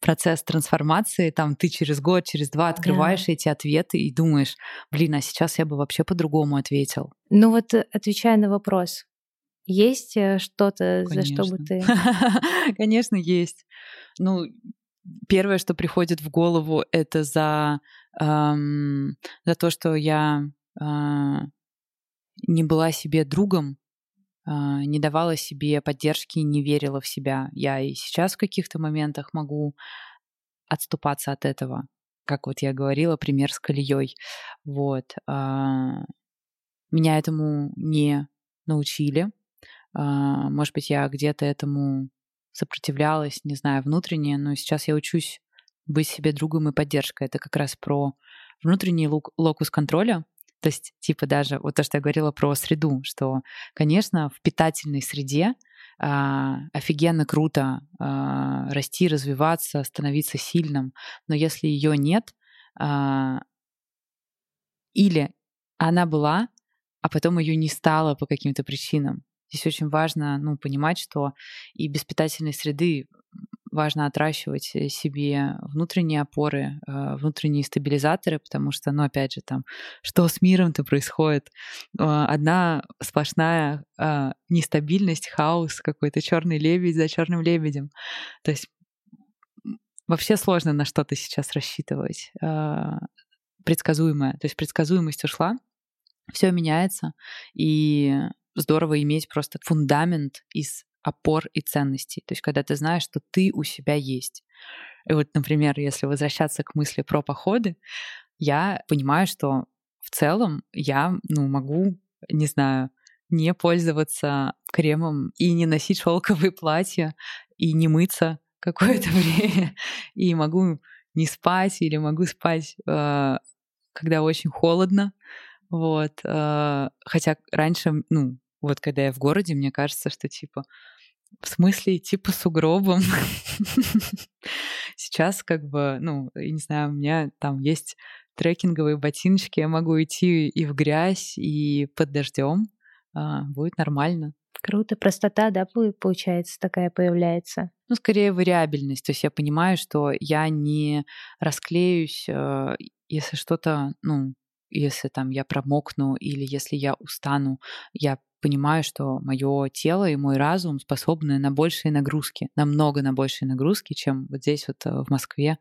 процесс трансформации, там ты через год, через два открываешь да. эти ответы и думаешь, блин, а сейчас я бы вообще по-другому ответил. Ну вот э, отвечая на вопрос, есть э, что-то, за что бы ты... Конечно, есть. Ну, первое, что приходит в голову, это за, эм, за то, что я э, не была себе другом, э, не давала себе поддержки, не верила в себя. Я и сейчас в каких-то моментах могу отступаться от этого. Как вот я говорила, пример с колеей. Вот. Э, меня этому не научили. А, может быть, я где-то этому сопротивлялась, не знаю, внутренне, но сейчас я учусь быть себе другом и поддержкой. Это как раз про внутренний локус контроля, то есть, типа даже вот то, что я говорила про среду, что, конечно, в питательной среде а, офигенно круто а, расти, развиваться, становиться сильным, но если ее нет, а, или она была, а потом ее не стало по каким-то причинам. Здесь очень важно ну, понимать, что и без питательной среды важно отращивать э, себе внутренние опоры, э, внутренние стабилизаторы, потому что, ну, опять же, там, что с миром-то происходит? Одна сплошная нестабильность, хаос, какой-то черный лебедь за черным лебедем. То есть вообще сложно на что-то сейчас рассчитывать. Предсказуемое. То есть предсказуемость ушла, все меняется, и здорово иметь просто фундамент из опор и ценностей. То есть когда ты знаешь, что ты у себя есть. И вот, например, если возвращаться к мысли про походы, я понимаю, что в целом я ну, могу, не знаю, не пользоваться кремом и не носить шелковые платья и не мыться какое-то время, и могу не спать или могу спать, э, когда очень холодно, вот. Э, хотя раньше, ну, вот когда я в городе, мне кажется, что типа в смысле идти по сугробам? Сейчас как бы, ну, я не знаю, у меня там есть трекинговые ботиночки, я могу идти и в грязь, и под дождем, а, будет нормально. Круто, простота, да, получается, такая появляется. Ну, скорее вариабельность. То есть я понимаю, что я не расклеюсь, э, если что-то, ну, если там я промокну или если я устану, я понимаю, что мое тело и мой разум способны на большие нагрузки, намного на большие нагрузки, чем вот здесь вот э, в Москве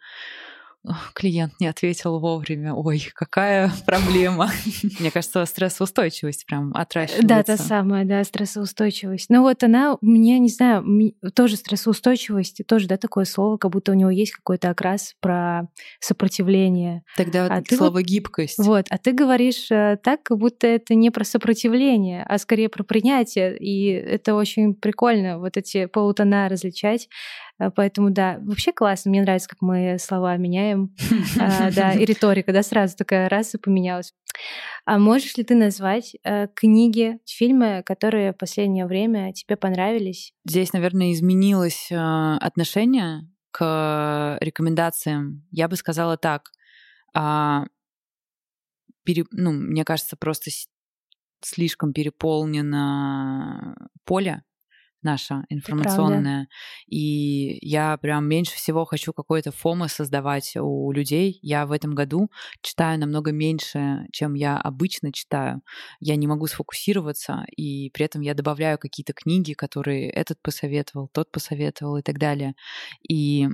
клиент не ответил вовремя. Ой, какая проблема. Мне кажется, стрессоустойчивость прям отращивается. Да, та самая, да, стрессоустойчивость. Ну вот она, мне, не знаю, тоже стрессоустойчивость, тоже, да, такое слово, как будто у него есть какой-то окрас про сопротивление. Тогда а ты слово гибкость. Вот, а ты говоришь э, так, как будто это не про сопротивление, а скорее про принятие. И это очень прикольно, вот эти полутона различать. Э, поэтому да, вообще классно. Мне нравится, как мы слова меняем. А, да, и риторика, да, сразу такая раз и поменялась. А можешь ли ты назвать э, книги, фильмы, которые в последнее время тебе понравились? Здесь, наверное, изменилось э, отношение к рекомендациям. Я бы сказала так. А, пере, ну, мне кажется, просто слишком переполнено поле наша информационная. И я прям меньше всего хочу какой-то фомы создавать у людей. Я в этом году читаю намного меньше, чем я обычно читаю. Я не могу сфокусироваться, и при этом я добавляю какие-то книги, которые этот посоветовал, тот посоветовал и так далее. И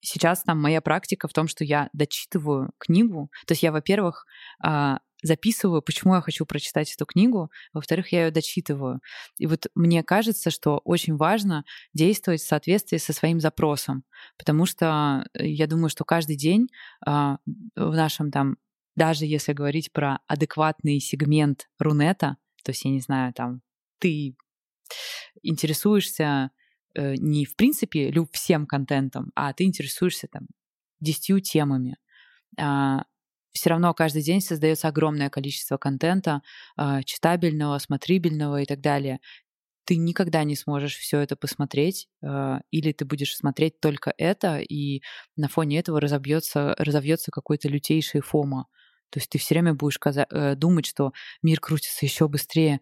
сейчас там моя практика в том, что я дочитываю книгу. То есть я, во-первых, а, записываю, почему я хочу прочитать эту книгу, во-вторых, я ее дочитываю. И вот мне кажется, что очень важно действовать в соответствии со своим запросом, потому что э, я думаю, что каждый день а, в нашем там, даже если говорить про адекватный сегмент Рунета, то есть, я не знаю, там, ты интересуешься э, не в принципе люб всем контентом, а ты интересуешься там десятью темами. А, все равно каждый день создается огромное количество контента, э, читабельного, смотрибельного и так далее. Ты никогда не сможешь все это посмотреть, э, или ты будешь смотреть только это, и на фоне этого разобьется, разовьется какой-то лютейший фома. То есть ты все время будешь э, думать, что мир крутится еще быстрее.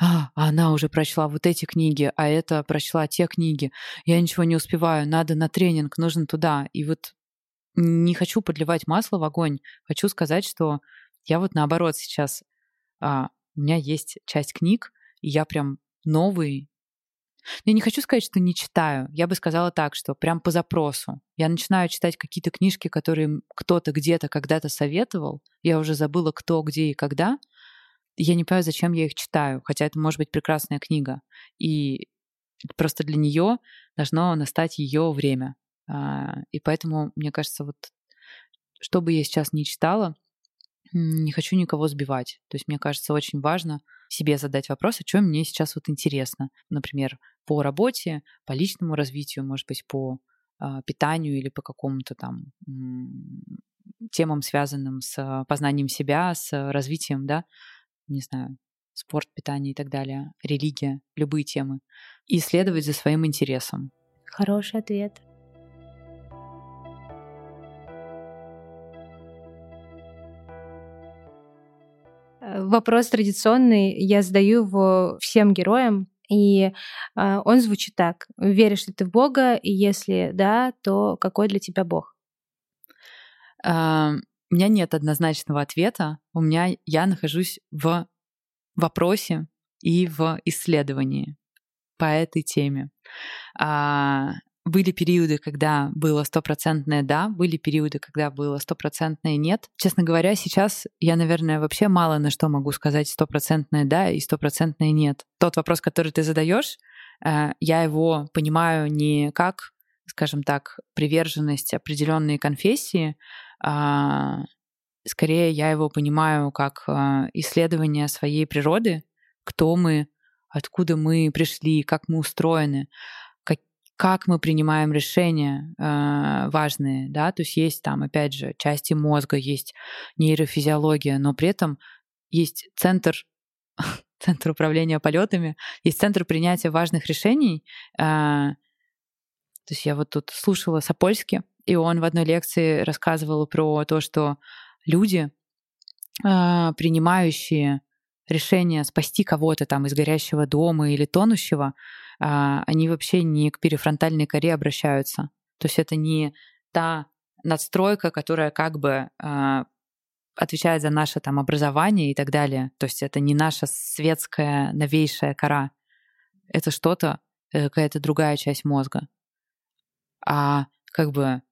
А, она уже прочла вот эти книги, а это прочла те книги. Я ничего не успеваю, надо на тренинг, нужно туда. И вот не хочу подливать масло в огонь. Хочу сказать, что я вот наоборот сейчас... А, у меня есть часть книг, и я прям новый. Я не хочу сказать, что не читаю. Я бы сказала так, что прям по запросу. Я начинаю читать какие-то книжки, которые кто-то где-то когда-то советовал. Я уже забыла, кто, где и когда. Я не понимаю, зачем я их читаю, хотя это может быть прекрасная книга. И просто для нее должно настать ее время. А, и поэтому, мне кажется, вот что бы я сейчас не читала, не хочу никого сбивать. То есть мне кажется, очень важно себе задать вопрос, а что мне сейчас вот интересно. Например, по работе, по личному развитию, может быть, по э, питанию или по какому-то там темам, связанным с познанием себя, с развитием, да, не знаю, спорт, питание и так далее, религия, любые темы, и следовать за своим интересом. Хороший ответ. Вопрос традиционный, я задаю его всем героям, и э, он звучит так. Веришь ли ты в Бога? И если да, то какой для тебя Бог? Uh, у меня нет однозначного ответа. У меня я нахожусь в вопросе и в исследовании по этой теме. Uh, были периоды, когда было стопроцентное «да», были периоды, когда было стопроцентное «нет». Честно говоря, сейчас я, наверное, вообще мало на что могу сказать стопроцентное «да» и стопроцентное «нет». Тот вопрос, который ты задаешь, э, я его понимаю не как, скажем так, приверженность определенной конфессии, а скорее я его понимаю как э, исследование своей природы, кто мы, откуда мы пришли, как мы устроены как мы принимаем решения э, важные, да, то есть есть там, опять же, части мозга, есть нейрофизиология, но при этом есть центр, центр управления полетами, есть центр принятия важных решений. Э, то есть я вот тут слушала Сапольски, и он в одной лекции рассказывал про то, что люди, э, принимающие решение спасти кого-то там из горящего дома или тонущего, они вообще не к перифронтальной коре обращаются. То есть это не та надстройка, которая как бы а, отвечает за наше там образование и так далее. То есть это не наша светская новейшая кора. Это что-то, э, какая-то другая часть мозга. А как бы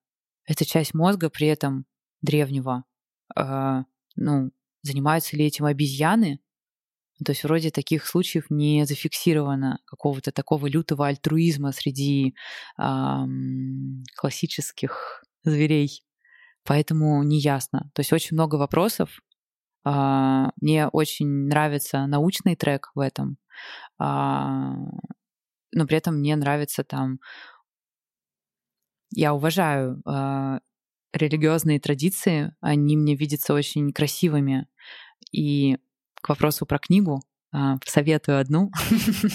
эта часть мозга при этом древнего, э, ну, занимаются ли этим обезьяны? То есть вроде таких случаев не зафиксировано какого-то такого лютого альтруизма среди эм, классических зверей. Поэтому не ясно. То есть очень много вопросов. Э, мне очень нравится научный трек в этом. Э, но при этом мне нравится там... Я уважаю э, религиозные традиции, они мне видятся очень красивыми. И к вопросу про книгу, а, советую одну.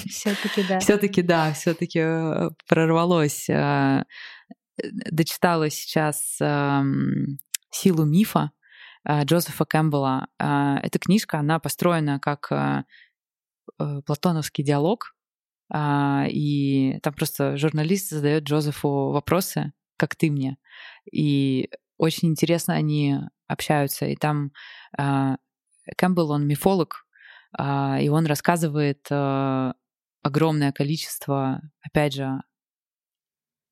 Все-таки да. Все-таки да, все-таки э, прорвалось. А, дочитала сейчас «Силу мифа» а, Джозефа Кэмпбелла. Эта книжка, она построена как э, платоновский диалог, и там просто журналист задает Джозефу вопросы, как ты мне. И очень интересно они общаются. И там Кэмпбелл, он мифолог, а, и он рассказывает э, огромное количество, опять же,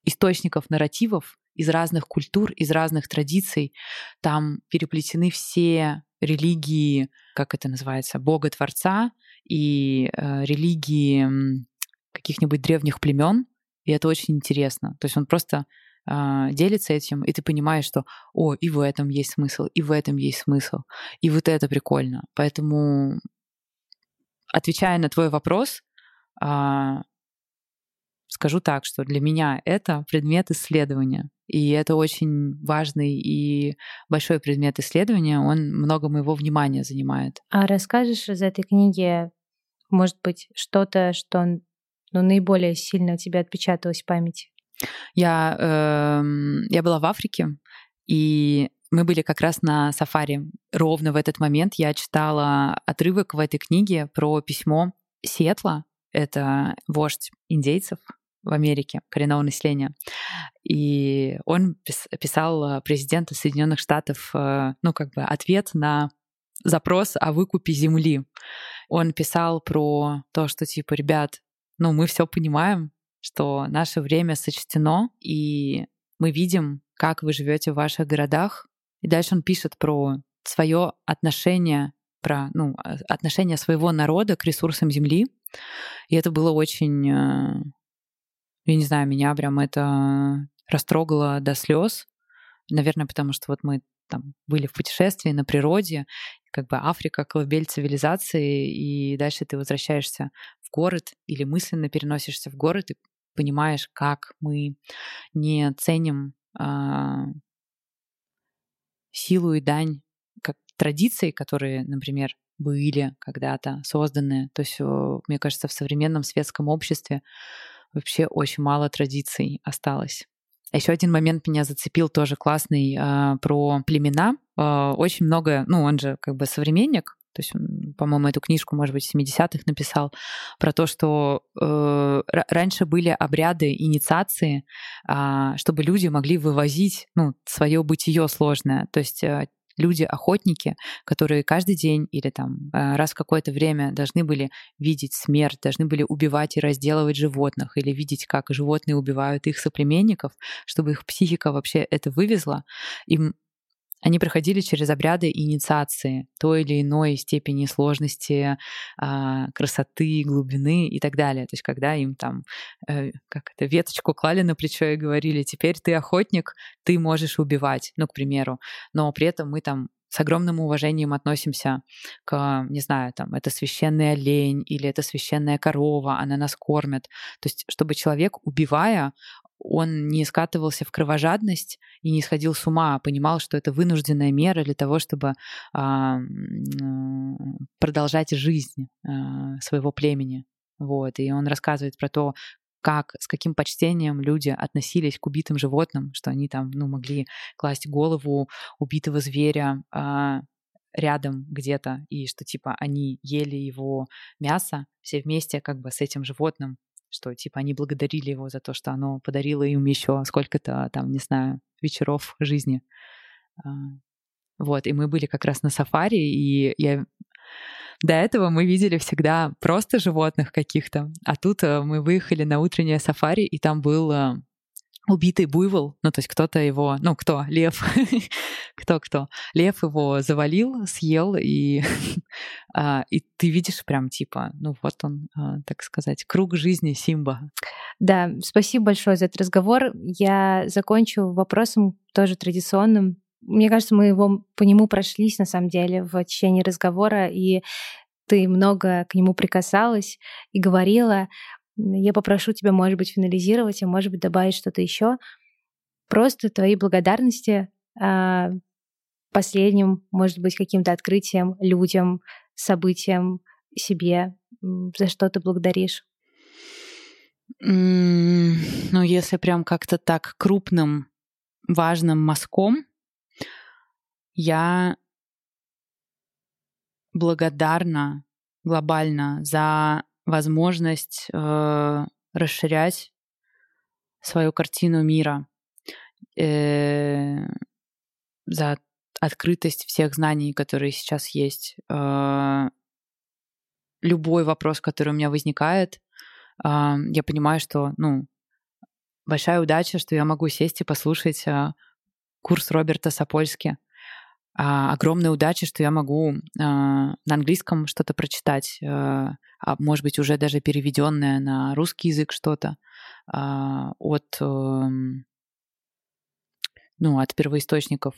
источников нарративов из разных культур, из разных традиций. Там переплетены все религии, как это называется, Бога-творца и э, религии каких-нибудь древних племен. И это очень интересно. То есть он просто а, делится этим, и ты понимаешь, что, о, и в этом есть смысл, и в этом есть смысл, и вот это прикольно. Поэтому, отвечая на твой вопрос, а, скажу так, что для меня это предмет исследования. И это очень важный и большой предмет исследования. Он много моего внимания занимает. А расскажешь из этой книги, может быть, что-то, что ну, наиболее сильно у тебя отпечаталось в памяти? Я, э, я была в Африке, и мы были как раз на сафари. Ровно в этот момент я читала отрывок в этой книге про письмо Сиэтла. Это вождь индейцев в Америке, коренного населения. И он писал президенту Соединенных Штатов, э, ну, как бы ответ на запрос о выкупе земли. Он писал про то, что типа, ребят, ну, мы все понимаем, что наше время сочтено, и мы видим, как вы живете в ваших городах. И дальше он пишет про свое отношение, про ну, а, отношение своего народа к ресурсам Земли. И это было очень, э, я не знаю, меня прям это растрогало до слез. Наверное, потому что вот мы там были в путешествии на природе, как бы Африка, колыбель цивилизации, и дальше ты возвращаешься в город или мысленно переносишься в город и понимаешь, как мы не ценим э, силу и дань как традиции, которые, например, были когда-то созданы. То есть, мне кажется, в современном светском обществе вообще очень мало традиций осталось. Еще один момент меня зацепил тоже классный э, про племена. Э, очень много, ну он же как бы современник, то есть по-моему, эту книжку, может быть, в 70-х написал, про то, что э, раньше были обряды инициации, э, чтобы люди могли вывозить ну, свое бытие сложное. То есть э, люди-охотники, которые каждый день или там э, раз в какое-то время должны были видеть смерть, должны были убивать и разделывать животных или видеть, как животные убивают их соплеменников, чтобы их психика вообще это вывезла, им они проходили через обряды инициации той или иной степени сложности, а, красоты, глубины и так далее. То есть когда им там э, как это, веточку клали на плечо и говорили, теперь ты охотник, ты можешь убивать, ну, к примеру. Но при этом мы там с огромным уважением относимся к, не знаю, там, это священный олень или это священная корова, она нас кормит. То есть, чтобы человек, убивая, он не скатывался в кровожадность и не сходил с ума, а понимал, что это вынужденная мера для того, чтобы а, продолжать жизнь а, своего племени. Вот. И он рассказывает про то, как, с каким почтением люди относились к убитым животным, что они там, ну, могли класть голову убитого зверя а, рядом где-то, и что, типа, они ели его мясо все вместе как бы с этим животным, что типа они благодарили его за то, что оно подарило им еще сколько-то там, не знаю, вечеров жизни. А, вот, и мы были как раз на сафари, и я до этого мы видели всегда просто животных каких-то, а тут э, мы выехали на утреннее сафари, и там был э, убитый буйвол, ну, то есть кто-то его, ну, кто, лев, кто-кто, лев его завалил, съел, и, а, и ты видишь прям типа, ну, вот он, а, так сказать, круг жизни Симба. Да, спасибо большое за этот разговор. Я закончу вопросом тоже традиционным. Мне кажется, мы его по нему прошлись, на самом деле, в течение разговора, и ты много к нему прикасалась и говорила. Я попрошу тебя, может быть, финализировать, а может быть, добавить что-то еще. Просто твои благодарности э, последним, может быть, каким-то открытием, людям, событиям, себе, за что ты благодаришь? Ну, если прям как-то так крупным, важным мазком, я благодарна глобально за возможность э, расширять свою картину мира, э, за открытость всех знаний, которые сейчас есть. Э, любой вопрос, который у меня возникает, э, я понимаю, что, ну, большая удача, что я могу сесть и послушать э, курс Роберта Сапольски а, огромная удача, что я могу а, на английском что-то прочитать, а, а может быть уже даже переведенное на русский язык что-то а, от а, ну от первоисточников.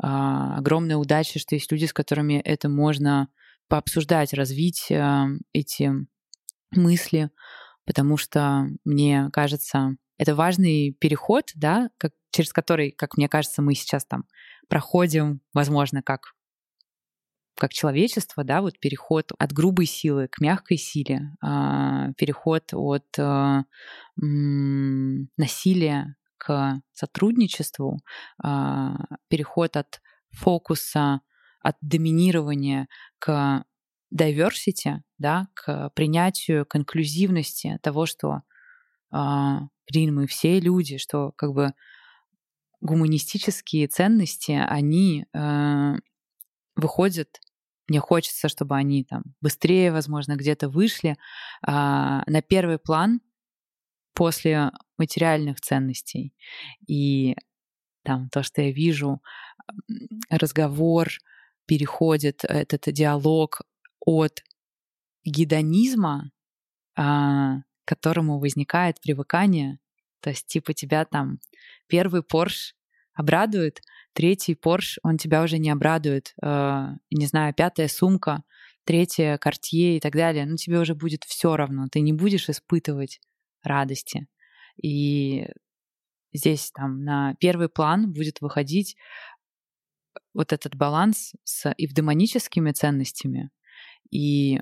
А, огромная удача, что есть люди, с которыми это можно пообсуждать, развить а, эти мысли, потому что мне кажется, это важный переход, да, как, через который, как мне кажется, мы сейчас там проходим, возможно, как как человечество, да, вот переход от грубой силы к мягкой силе, э, переход от э, насилия к сотрудничеству, э, переход от фокуса, от доминирования к diversity, да, к принятию, к инклюзивности того, что, блин, мы все люди, что как бы гуманистические ценности, они э, выходят мне хочется, чтобы они там быстрее, возможно, где-то вышли э, на первый план после материальных ценностей. И там то, что я вижу, разговор переходит, этот диалог от гедонизма, э, к которому возникает привыкание, то есть типа тебя там первый Порш обрадует, третий Порш, он тебя уже не обрадует, э, не знаю, пятая сумка, третья Картье и так далее, ну тебе уже будет все равно, ты не будешь испытывать радости. И здесь там на первый план будет выходить вот этот баланс с евдемоническими ценностями И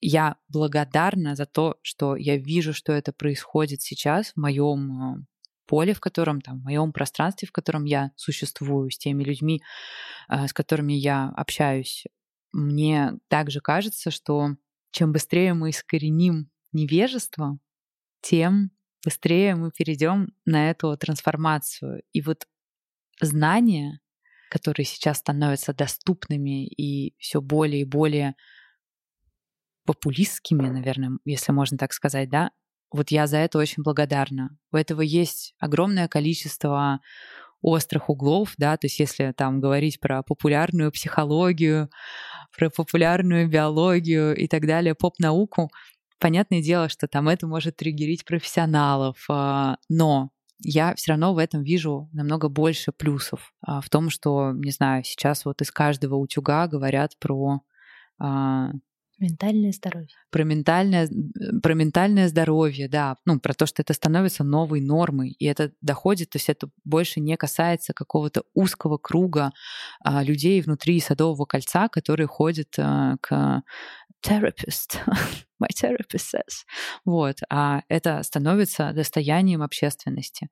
я благодарна за то, что я вижу, что это происходит сейчас в моем э, поле, в котором там, в моем пространстве, в котором я существую, с теми людьми, э, с которыми я общаюсь. Мне также кажется, что чем быстрее мы искореним невежество, тем быстрее мы перейдем на эту трансформацию. И вот знания, которые сейчас становятся доступными и все более и более популистскими, наверное, если можно так сказать, да, вот я за это очень благодарна. У этого есть огромное количество острых углов, да, то есть если там говорить про популярную психологию, про популярную биологию и так далее, поп-науку, понятное дело, что там это может триггерить профессионалов, а, но я все равно в этом вижу намного больше плюсов. А, в том, что, не знаю, сейчас вот из каждого утюга говорят про а, Ментальное здоровье. Про ментальное, про ментальное здоровье, да. Ну, про то, что это становится новой нормой. И это доходит, то есть это больше не касается какого-то узкого круга а, людей внутри Садового кольца, которые ходят а, к therapist, my therapist says. Вот. А это становится достоянием общественности.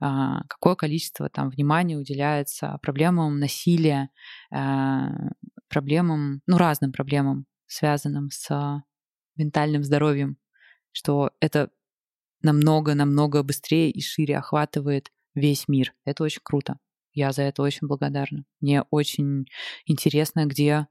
А, какое количество там внимания уделяется проблемам насилия, а, проблемам, ну, разным проблемам связанным с ментальным здоровьем, что это намного-намного быстрее и шире охватывает весь мир. Это очень круто. Я за это очень благодарна. Мне очень интересно, где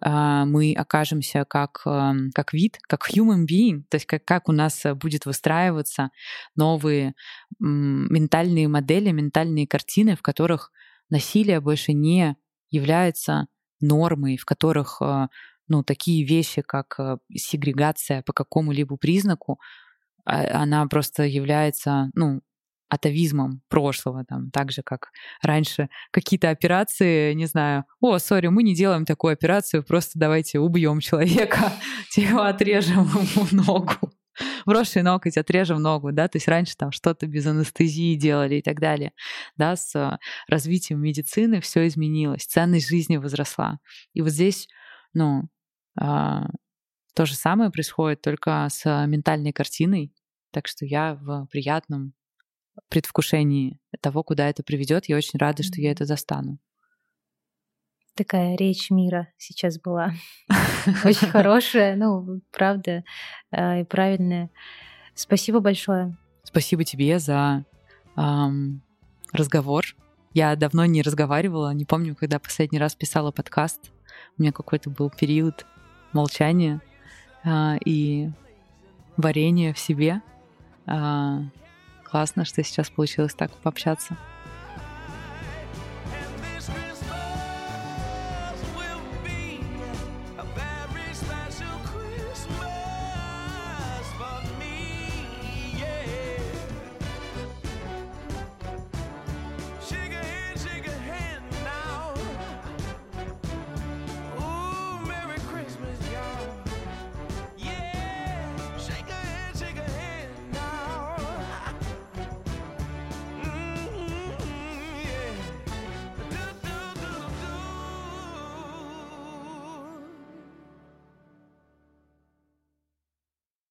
а, мы окажемся как, эм, как вид, как human being, то есть как, как у нас будет выстраиваться новые ментальные модели, ментальные картины, в которых насилие больше не является нормой, в которых э, ну, такие вещи, как э, сегрегация по какому-либо признаку, а, она просто является, ну, атовизмом прошлого, там, так же, как раньше какие-то операции, не знаю, о, сори, мы не делаем такую операцию, просто давайте убьем человека, типа отрежем ему ногу брошенный ноготь, отрежем ногу, да, то есть раньше там что-то без анестезии делали и так далее, да, с развитием медицины все изменилось, ценность жизни возросла. И вот здесь, ну, то же самое происходит только с ментальной картиной, так что я в приятном предвкушении того, куда это приведет. Я очень рада, что я это застану. Такая речь мира сейчас была. Очень хорошая, ну, правда, а, и правильная. Спасибо большое. Спасибо тебе за эм, разговор. Я давно не разговаривала, не помню, когда последний раз писала подкаст. У меня какой-то был период молчание а, и варенье в себе. А, классно, что сейчас получилось так пообщаться.